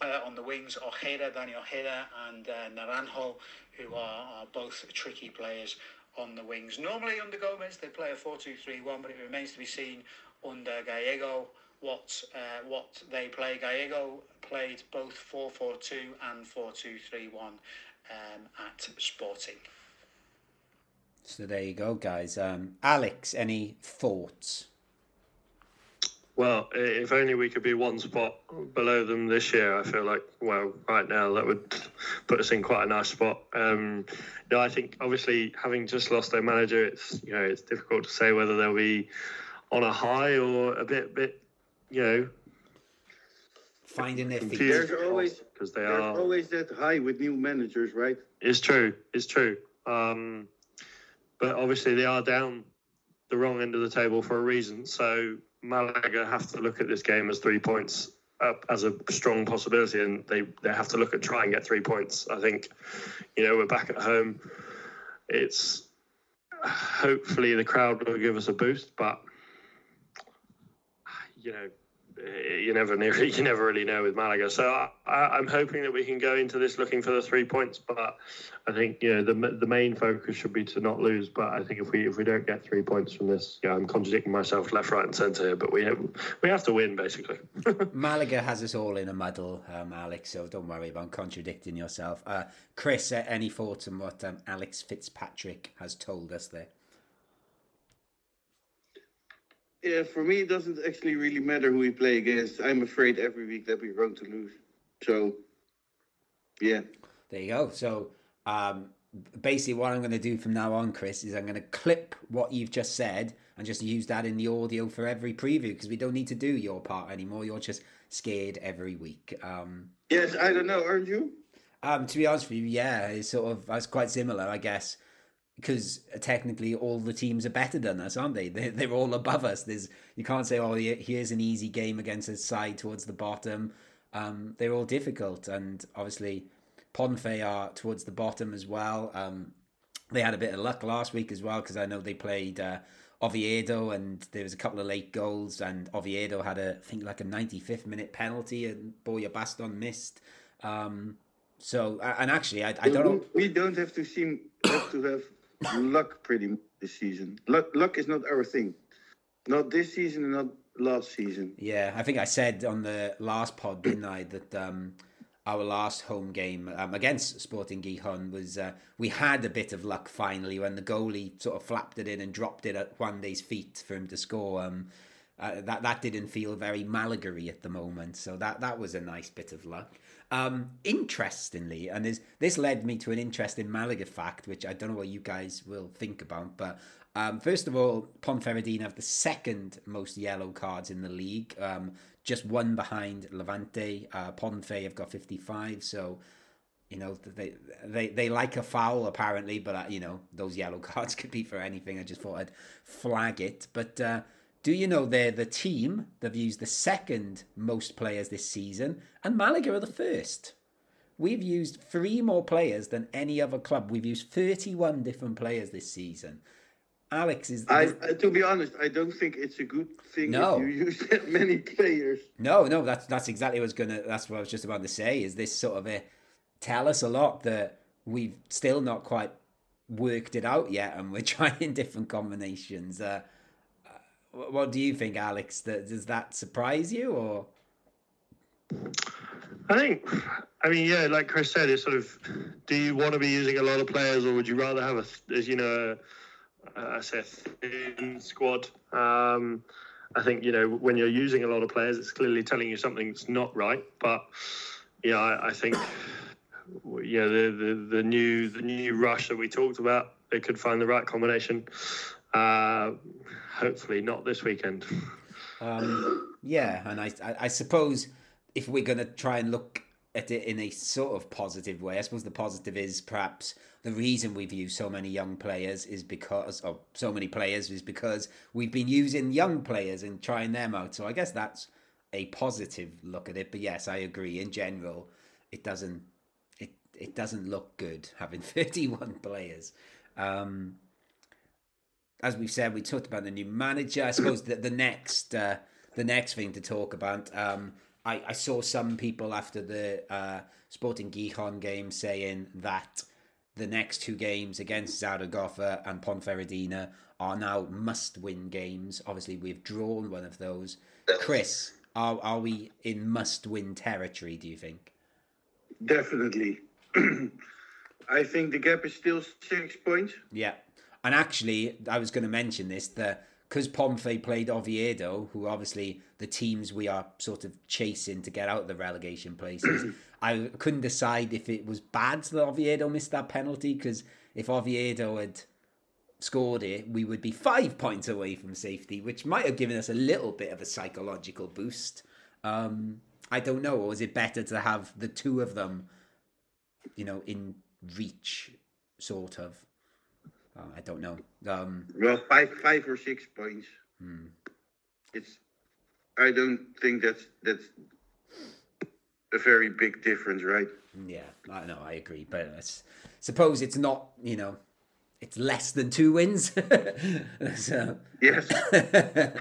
uh, on the wings, Ojeda, Dani Ojeda, and uh, Naranjo, who are, are both tricky players on the wings. Normally under Gomez, they play a 4-2-3-1, but it remains to be seen under Gallego what uh, what they play. Gallego played both 4-4-2 and 4-2-3-1 um, at Sporting. So there you go, guys. Um, Alex, any thoughts? Well, if only we could be one spot below them this year. I feel like, well, right now that would put us in quite a nice spot. Um, you know, I think obviously having just lost their manager, it's you know it's difficult to say whether they'll be on a high or a bit, bit, you know, Finding their feet. confused There's always- because they are. always that high with new managers, right? It's true. It's true. Um, but obviously they are down the wrong end of the table for a reason. So Malaga have to look at this game as three points up as a strong possibility, and they they have to look at try and get three points. I think, you know, we're back at home. It's hopefully the crowd will give us a boost, but you know, you never you never really know with Malaga. So I, am hoping that we can go into this looking for the three points. But I think you know the the main focus should be to not lose. But I think if we if we don't get three points from this, yeah, I'm contradicting myself left, right, and centre here. But we have we have to win basically. Malaga has us all in a muddle, um, Alex. So don't worry about contradicting yourself. Uh, Chris, uh, any thoughts on what um, Alex Fitzpatrick has told us there? Yeah, for me, it doesn't actually really matter who we play against. I'm afraid every week that we're going to lose. So, yeah. There you go. So, um, basically, what I'm going to do from now on, Chris, is I'm going to clip what you've just said and just use that in the audio for every preview because we don't need to do your part anymore. You're just scared every week. Um, yes, I don't know. Aren't you? Um, to be honest with you, yeah, it's sort of it's quite similar, I guess because technically all the teams are better than us, aren't they? They're, they're all above us. There's you can't say, oh, here's an easy game against a side towards the bottom. Um, they're all difficult, and obviously Ponfe are towards the bottom as well. Um, they had a bit of luck last week as well because I know they played uh, Oviedo and there was a couple of late goals, and Oviedo had a I think like a 95th minute penalty, and Borja Baston missed. Um, so and actually, I, I don't know. We don't have to seem have to have luck pretty much this season. Luck, luck is not our thing. Not this season and not last season. Yeah, I think I said on the last pod, didn't I, that um, our last home game um, against Sporting Gijon was uh, we had a bit of luck finally when the goalie sort of flapped it in and dropped it at Juande's feet for him to score. Um, uh, that that didn't feel very Malagary at the moment, so that that was a nice bit of luck. Um, interestingly, and this this led me to an interesting Malaga fact, which I don't know what you guys will think about, but um, first of all, Ponferradina have the second most yellow cards in the league, um, just one behind Levante. Uh, Ponfe have got fifty five, so you know they they they like a foul apparently, but uh, you know those yellow cards could be for anything. I just thought I'd flag it, but. Uh, do you know they're the team that have used the second most players this season, and Malaga are the first? We've used three more players than any other club. We've used 31 different players this season. Alex is. I, to be honest, I don't think it's a good thing no. if you use that many players. No, no, that's that's exactly what I was gonna. That's what I was just about to say. Is this sort of a tell us a lot that we've still not quite worked it out yet, and we're trying different combinations. Uh, what do you think, Alex? Does that surprise you, or? I think, I mean, yeah, like Chris said, it's sort of, do you want to be using a lot of players, or would you rather have a, as you know, a, a thin squad? Um, I think you know when you're using a lot of players, it's clearly telling you something's not right. But yeah, I, I think yeah, the, the the new the new rush that we talked about, they could find the right combination. Uh, hopefully not this weekend. Um, yeah, and I, I, I suppose if we're going to try and look at it in a sort of positive way, I suppose the positive is perhaps the reason we've used so many young players is because, or so many players is because we've been using young players and trying them out. So I guess that's a positive look at it. But yes, I agree. In general, it doesn't it it doesn't look good having 31 players. Um, as we've said, we talked about the new manager. I suppose that the next uh, the next thing to talk about. Um, I, I saw some people after the uh, Sporting Gijon game saying that the next two games against Zaragoza and Ponferradina are now must-win games. Obviously, we've drawn one of those. Chris, are are we in must-win territory? Do you think? Definitely. I think the gap is still six points. Yeah. And actually, I was going to mention this that because Ponfe played Oviedo, who obviously the teams we are sort of chasing to get out of the relegation places, I couldn't decide if it was bad that Oviedo missed that penalty because if Oviedo had scored it, we would be five points away from safety, which might have given us a little bit of a psychological boost. Um, I don't know. Or is it better to have the two of them, you know, in reach, sort of? Uh, I don't know. Um, well, five, five or six points. Hmm. It's. I don't think that's that's a very big difference, right? Yeah, I know. I agree, but I suppose it's not. You know, it's less than two wins. so, Yes, yeah,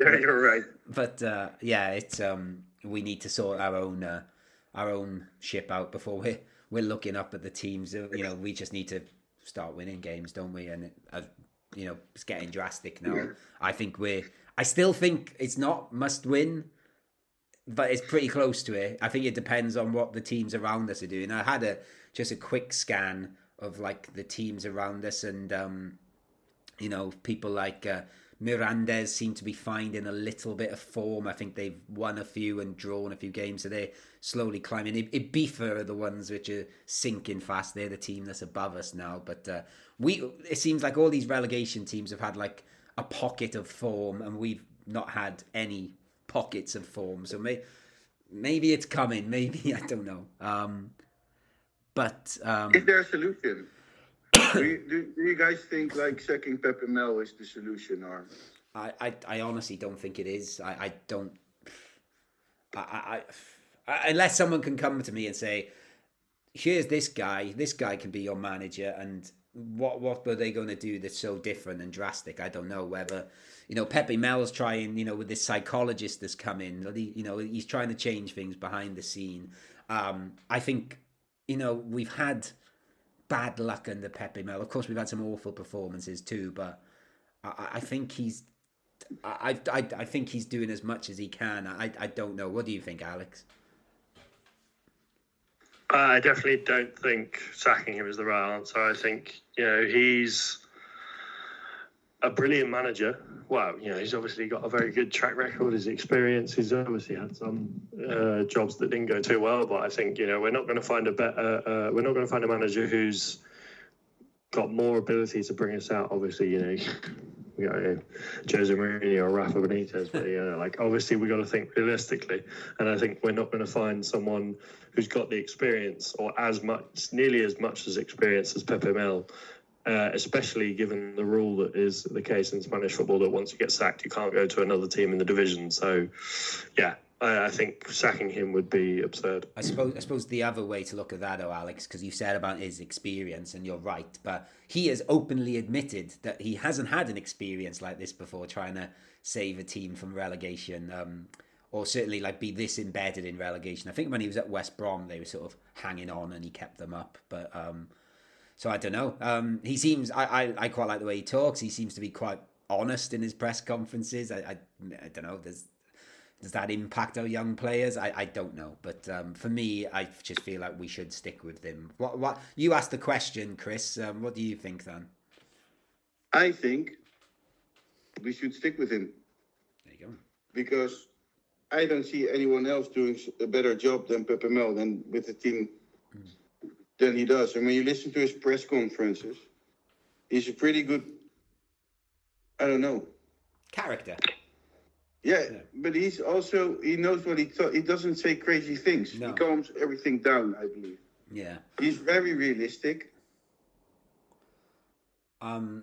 you're right. but uh, yeah, it's um, we need to sort our own uh, our own ship out before we're we're looking up at the teams. You know, we just need to start winning games, don't we? And uh, you know, it's getting drastic now. I think we're. I still think it's not must win, but it's pretty close to it. I think it depends on what the teams around us are doing. I had a just a quick scan of like the teams around us, and um, you know, people like uh, Mirandes seem to be finding a little bit of form. I think they've won a few and drawn a few games, so they're slowly climbing. Ibiza are the ones which are sinking fast. They're the team that's above us now. But uh, we, it seems like all these relegation teams have had like a pocket of form, and we've not had any pockets of form. So may, maybe it's coming. Maybe I don't know. Um, but um, Is there a solution? Do, you, do, do you guys think like sacking Pepe Mel is the solution, or I, I, I honestly don't think it is. I, I don't. I, I, I, unless someone can come to me and say, "Here's this guy. This guy can be your manager," and what what were they going to do that's so different and drastic? I don't know whether. You know, Pepe Mel's trying. You know, with this psychologist that's come in. You know, he's trying to change things behind the scene. Um, I think. You know, we've had bad luck under Pepe Mel. Of course, we've had some awful performances too, but I, I think he's I, I, I think he's doing as much as he can. I, I don't know. What do you think, Alex? I definitely don't think sacking him is the right answer. I think you know he's a brilliant manager. Well, you know he's obviously got a very good track record. His experience. He's obviously had some uh, jobs that didn't go too well. But I think you know we're not going to find a better. Uh, we're not going to find a manager who's got more ability to bring us out. Obviously, you know. We got uh, Jose Mourinho or Rafa Benitez, but you know, like obviously we got to think realistically, and I think we're not going to find someone who's got the experience or as much, nearly as much as experience as Pepe Mel, uh, especially given the rule that is the case in Spanish football that once you get sacked, you can't go to another team in the division. So, yeah, I, think sacking him would be absurd. I suppose I suppose the other way to look at that, though, Alex, because you said about his experience, and you're right, but he has openly admitted that he hasn't had an experience like this before, trying to save a team from relegation, um, or certainly like be this embedded in relegation. I think when he was at West Brom, they were sort of hanging on, and he kept them up, but. Um, so I don't know. Um, he seems I, I, I quite like the way he talks. He seems to be quite honest in his press conferences. I, I, I don't know. Does does that impact our young players? I, I don't know. But um, for me, I just feel like we should stick with him. What what you asked the question, Chris? Um, what do you think then? I think we should stick with him There you go. because I don't see anyone else doing a better job than Pepe Mel than with the team than he does. And when you listen to his press conferences, he's a pretty good. I don't know. Character. Yeah, but he's also he knows what he thought. He doesn't say crazy things. No. He calms everything down. I believe Yeah. he's very realistic. Um,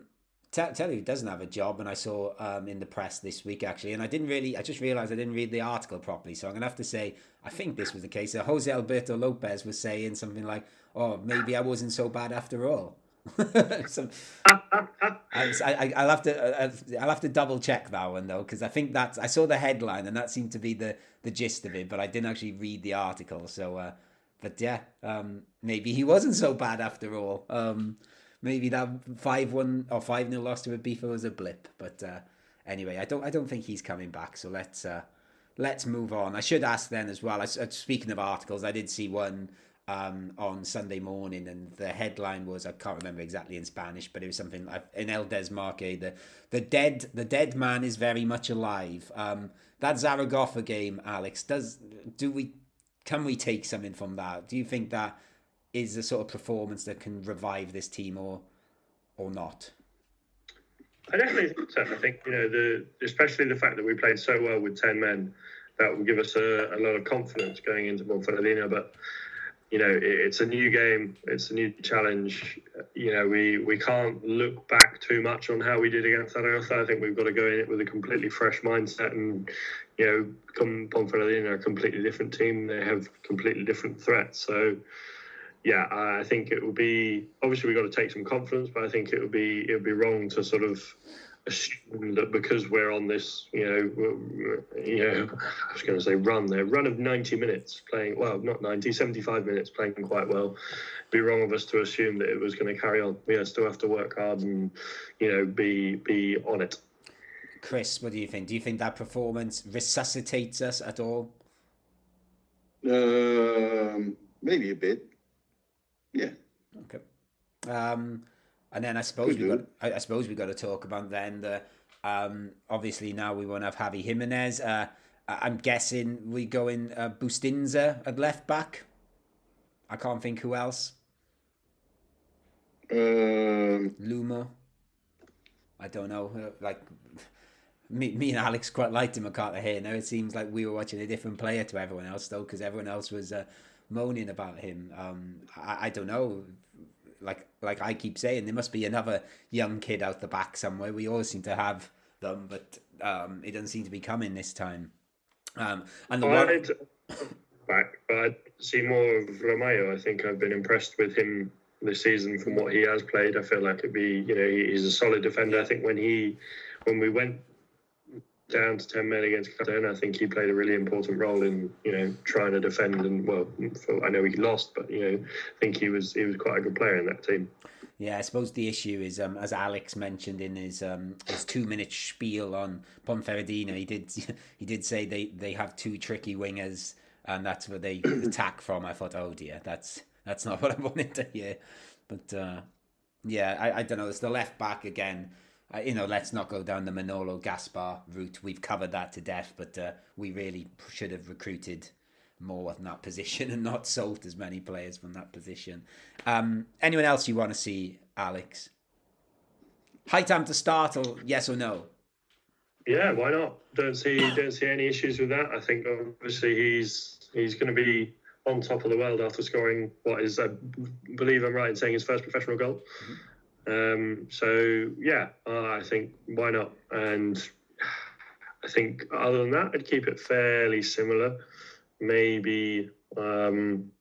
tell, you, doesn't have a job, and I saw um, in the press this week actually, and I didn't really, I just realised I didn't read the article properly, so I'm gonna have to say I think this was the case. Uh, Jose Alberto Lopez was saying something like, "Oh, maybe I wasn't so bad after all." Some, I, I, I'll have to uh, I'll have to double check that one though because I think that's I saw the headline and that seemed to be the the gist of it, but I didn't actually read the article. So, uh, but yeah, um, maybe he wasn't so bad after all. Um, maybe that five one or five 0 loss to Ibiza was a blip. But uh, anyway, I don't I don't think he's coming back. So let's uh, let's move on. I should ask then as well. I, uh, speaking of articles, I did see one um, on Sunday morning, and the headline was I can't remember exactly in Spanish, but it was something like in El Desmarque. The the dead the dead man is very much alive. Um, that Zaragoza game, Alex, does do we can we take something from that? Do you think that is the sort of performance that can revive this team, or or not? I definitely think so. I think you know the especially the fact that we played so well with ten men that will give us a, a lot of confidence going into Ponferradina. But you know it, it's a new game, it's a new challenge. You know we we can't look back too much on how we did against Zaragoza. I think we've got to go in it with a completely fresh mindset and you know come are a completely different team. They have completely different threats. So yeah, I think it will be obviously we've got to take some confidence, but I think it would be it would be wrong to sort of assume that because we're on this, you know, you know, I was going to say run there, run of 90 minutes playing, well, not 90, 75 minutes playing quite well. It'd be wrong of us to assume that it was going to carry on. We still have to work hard and, you know, be be on it. Chris, what do you think? Do you think that performance resuscitates us at all? Um, maybe a bit. Yeah. Okay. Um, and then I suppose we got I, I, suppose we got to talk about then the um, obviously now we won't have Javi Jimenez. Uh, I'm guessing we go in uh, Bustinza at left back. I can't think who else. Um, Lumor. I don't know. Uh, like me, me and Alex quite liked him at Cartagena. Now it seems like we were watching a different player to everyone else, though, because everyone else was uh, moaning about him. Um, I, I don't know like like I keep saying, there must be another young kid out the back somewhere. We always seem to have them, but um, it doesn't seem to be coming this time. Um, and the one... back, but I see more of Romeo. I think I've been impressed with him this season from what he has played. I feel like it'd be, you know, he's a solid defender. I think when he, when we went down to 10 men against Cartagena, I think he played a really important role in, you know, trying to defend and, well, I know he lost, but, you know, I think he was he was quite a good player in that team. Yeah, I suppose the issue is, um, as Alex mentioned in his um, his two minute spiel on Ponferradina, he did he did say they, they have two tricky wingers, and that's where they attack from. I thought, oh dear, that's that's not what I wanted to hear. But uh, yeah, I, I don't know. It's the left back again uh, you know, let's not go down the Manolo Gaspar route. We've covered that to death, but uh, we really should have recruited more in that position and not sold as many players from that position. Um, anyone else you want to see, Alex? Haitham to start, or yes or no? Yeah, why not? Don't see don't see any issues with that. I think obviously he's he's going to be on top of the world after scoring what is I believe I'm right in saying his first professional goal. Mm-hmm. Um, so yeah, I think why not? And I think other than that, I'd keep it fairly similar. Maybe um,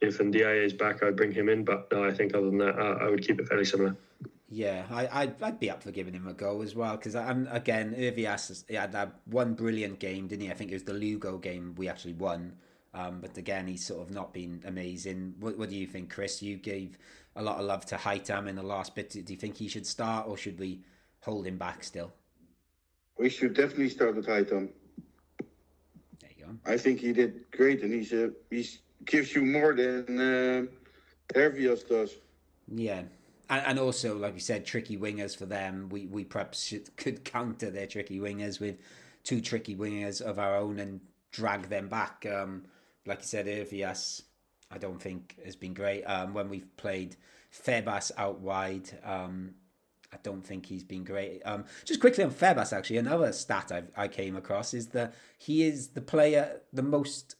if Ndiaye is back, I'd bring him in. But no, I think other than that, uh, I would keep it fairly similar. Yeah, I, I'd, I'd be up for giving him a go as well because I'm again Hervías he had that one brilliant game, didn't he? I think it was the Lugo game we actually won. Um, but again, he's sort of not been amazing. What, what do you think, Chris? You gave a lot of love to Haitham in the last bit. Do you think he should start or should we hold him back still? We should definitely start with Haitham. There you go. I think he did great and he's he gives you more than uh, Hervías does. Yeah. And, and also, like we said, tricky wingers for them. We we perhaps should, could counter their tricky wingers with two tricky wingers of our own and drag them back. Um, like you said, Hervías I don't think has been great. Um, when we've played Febas out wide, um, I don't think he's been great. Um, just quickly on Febas, actually, another stat I've, i came across is that he is the player the most.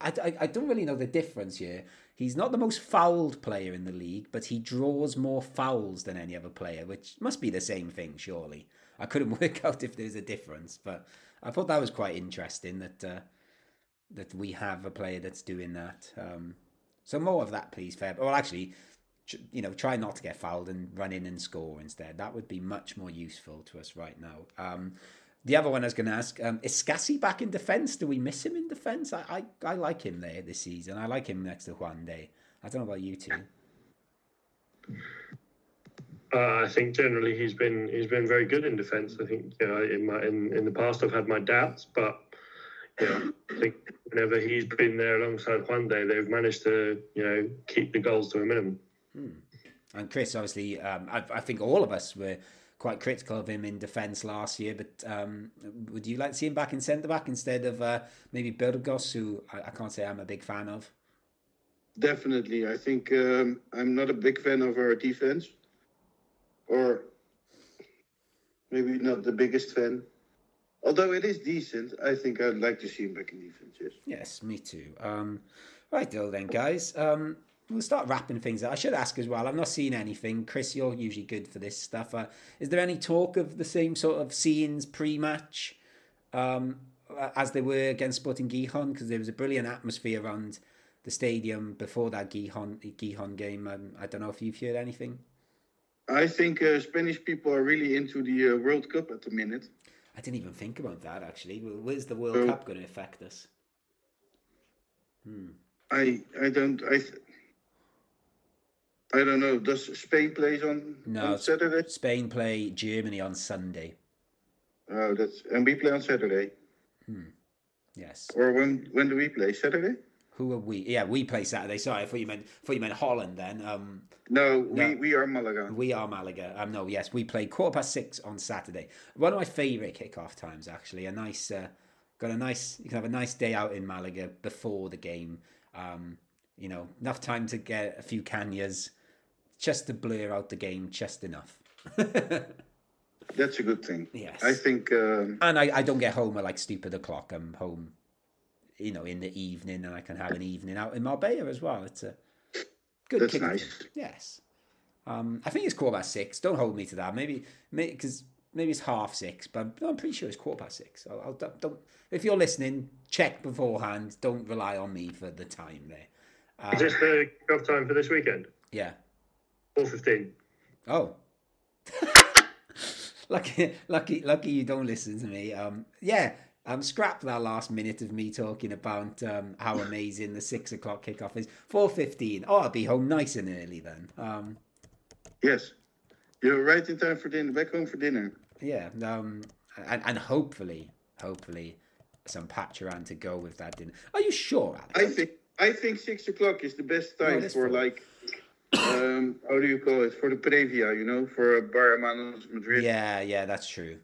I, I, I don't really know the difference here. He's not the most fouled player in the league, but he draws more fouls than any other player, which must be the same thing, surely. I couldn't work out if there's a difference, but I thought that was quite interesting that uh, that we have a player that's doing that. Um, so more of that, please, Feb. Well, actually, you know, try not to get fouled and run in and score instead. That would be much more useful to us right now. Um, the other one I was going to ask um, is Scassi back in defence? Do we miss him in defence? I, I, I like him there this season. I like him next to Juande. I don't know about you two. Uh, I think generally he's been he's been very good in defence. I think you know, in my in, in the past I've had my doubts, but you know, I think whenever he's been there alongside Juan Juande, they've managed to, you know, keep the goals to a minimum. Hmm. And Chris, obviously, um, I, I, think all of us were quite critical of him in defence last year. But um, would you like to see him back in centre back instead of uh, maybe Burgos, who I, I, can't say I'm a big fan of? Definitely, I think um, I'm not a big fan of our defence, or maybe not the biggest fan. Although it is decent, I think I'd like to see him back in defense. Yes. Yes, me too. Um, right, then, guys. Um, we'll start wrapping things up. I should ask as well. I've not seen anything. Chris, you're usually good for this stuff. Uh, is there any talk of the same sort of scenes pre-match um, as they were against Sporting Gijon? Because there was a brilliant atmosphere around the stadium before that Gijón Gijón game. Um, I don't know if you've heard anything. I think uh, Spanish people are really into the uh, World Cup at the minute. I didn't even think about that actually. Where's the World So- Cup going to affect us? Hmm. I I don't I th- I don't know. Does Spain play on No, on Saturday? Spain play Germany on Sunday. Oh, that's and we play on Saturday. Yes. Or when when do we play? Saturday? Who are we? Yeah, we play Saturday. Sorry, I thought you meant thought you meant Holland. Then um, No, No. we we are Malaga. we are Malaga. Um, no, yes, we play quarter past six on Saturday. One of my favourite kickoff times, actually. A nice, uh, got a nice. You can have a nice day out in Malaga before the game. Um, you know, enough time to get a few canyas, just to blur out the game, just enough. That's a good thing. Yes. I think um, and I, I don't get home at like stupid o'clock. I'm home, you know, in the evening, and I can have an evening out in Marbella as well. It's a good. That's kick nice. Yes, um, I think it's quarter past six. Don't hold me to that. Maybe because maybe it's half six, but I'm, pretty sure it's quarter past six. I'll, I'll don't. If you're listening, check beforehand. Don't rely on me for the time there. Uh, Is this the kickoff time for this weekend? yeah. Four fifteen. Oh. lucky, lucky, lucky you don't listen to me. Um, yeah, um, scrap that last minute of me talking about um, how amazing the six o'clock kickoff is. Four fifteen. Oh, I'll be home nice and early then. Um, yes, you're right in time for dinner. Back home for dinner. yeah. Um, and, and hopefully, hopefully, some patch around to go with that dinner. Are you sure, Alex? I think I think six o'clock is the best time is for fine. like um how do you call it for the previa? You know, for a Bar Hermanos Madrid. yeah, yeah, that's true.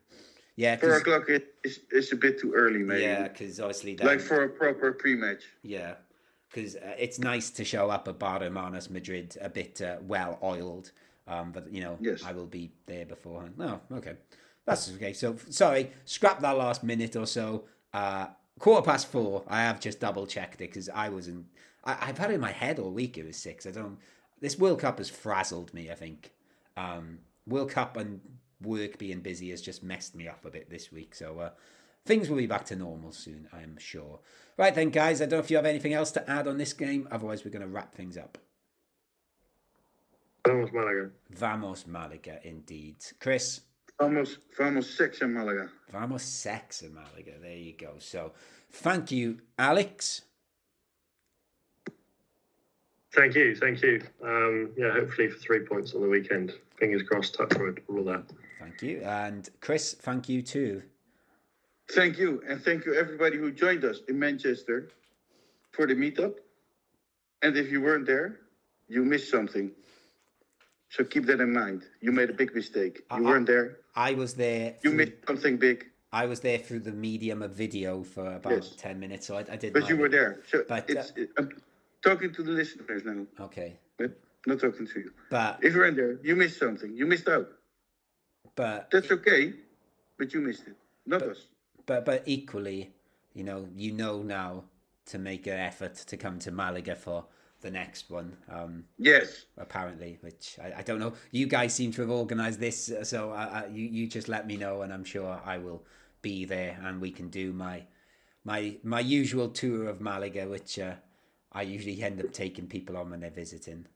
Yeah, four o'clock is, is is a bit too early, maybe. yeah, because obviously that, Like for a proper pre-match. Yeah, because uh, it's nice to show up at Bar Hermanos Madrid a bit uh, well oiled. Um, but you know, Yes. I will be there beforehand. No, okay, that's okay. So sorry, scrap that last minute or so. Uh, quarter past four. I have just double checked it because I wasn't. I, I've had it in my head all week. It was six. I don't. This World Cup has frazzled me. I think. Um, World Cup and work being busy has just messed me up a bit this week. So uh, things will be back to normal soon, I'm sure. Right then, guys, I don't know if you have anything else to add on this game. Otherwise, we're going to wrap things up. Vamos Malaga. Vamos Malaga, indeed. Chris, Vamos, vamos sex in Malaga. vamos sex in Malaga. There you go. So, thank you, Alex. Thank you, thank you. Um, yeah, hopefully for three points on the weekend. Fingers crossed, touch wood, all that. Thank you. And Chris, thank you too. Thank you, and thank you everybody who joined us in Manchester for the meetup. And if you weren't there, you missed something. So keep that in mind. You made a big mistake. You Uh-uh. weren't there. I was there. You missed something big, I was there through the medium of video for about Yes. ten minutes, so I, I did. but you were there. So But, it's. uh, it- I'm talking to the listeners now, Okay, but not talking to you. but If you weren't there, you missed something. You missed out. But That's okay, but you missed it. Not us. but but equally, you know, you know now to make an effort to come to Malaga for the next one. Um, Yes. apparently, which I, I don't know. You guys seem to have organised this, uh, so I, I, you you just let me know, and I'm sure I will be there, and we can do my my my usual tour of Malaga, which uh, I usually end up taking people on when they're visiting.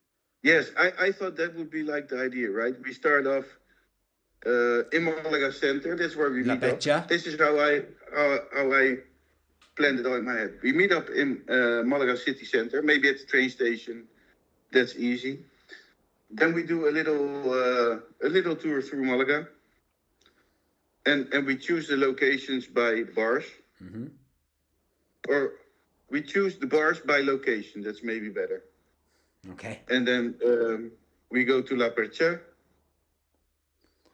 Yes, I, I thought that would be like the idea, right? We start off uh, in Malaga Center. That's where we La meet up. This is how I how, how I planned it all in my head. We meet up in uh, Malaga City Center, maybe at the train station. That's easy. Then we do a little uh, a little tour through Malaga, and and we choose the locations by bars, hmm or we choose the bars by location. That's maybe better. Okay. And then um, we go to La Percha,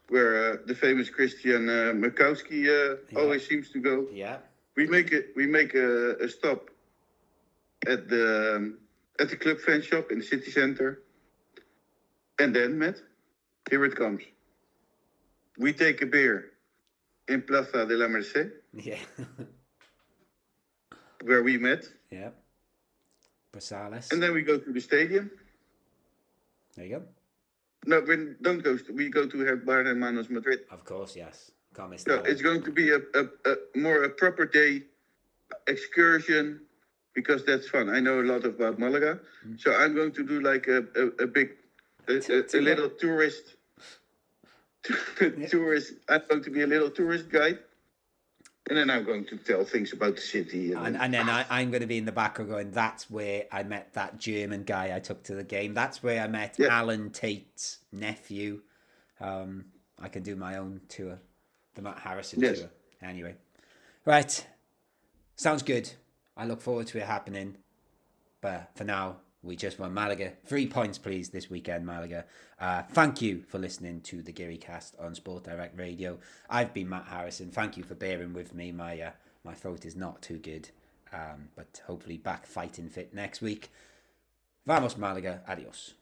where uh, the famous Christian uh, Mikowski uh, Yeah. always seems to go. Yeah. We make it. We make a, a stop at the um, at the club fan shop in the city center, and then Matt, here it comes. We take a beer in Plaza de la Merced, Yeah. where we met, yeah. Brasales. and then we go to the stadium. there you go. No, we don't go. To, we go to have Bar Hermanos Madrid. Of course, yes. Can't miss No, that. it's going to be a, a, a more a proper day excursion because that's fun. I know a lot about Malaga, Mm. so I'm going to do like a a, a big a, a, a little tourist tourist. I'm going to be a little tourist guide, and then I'm going to tell things about the city. And, And, and then I, I'm going to be in the background going, that's where I met that German guy I took to the game. That's where I met Yeah. Alan Tate's nephew. Um, I can do my own tour, the Matt Harrison Yes. tour. Anyway, right. Sounds good. I look forward to it happening. But for now, we just won Malaga. Three points, please, this weekend, Malaga. Uh, thank you for listening to the Geary Cast on Sport Direct Radio. I've been Matt Harrison. Thank you for bearing with me. My uh, my throat is not too good, um, but hopefully back fighting fit next week. Vamos, Malaga. Adios.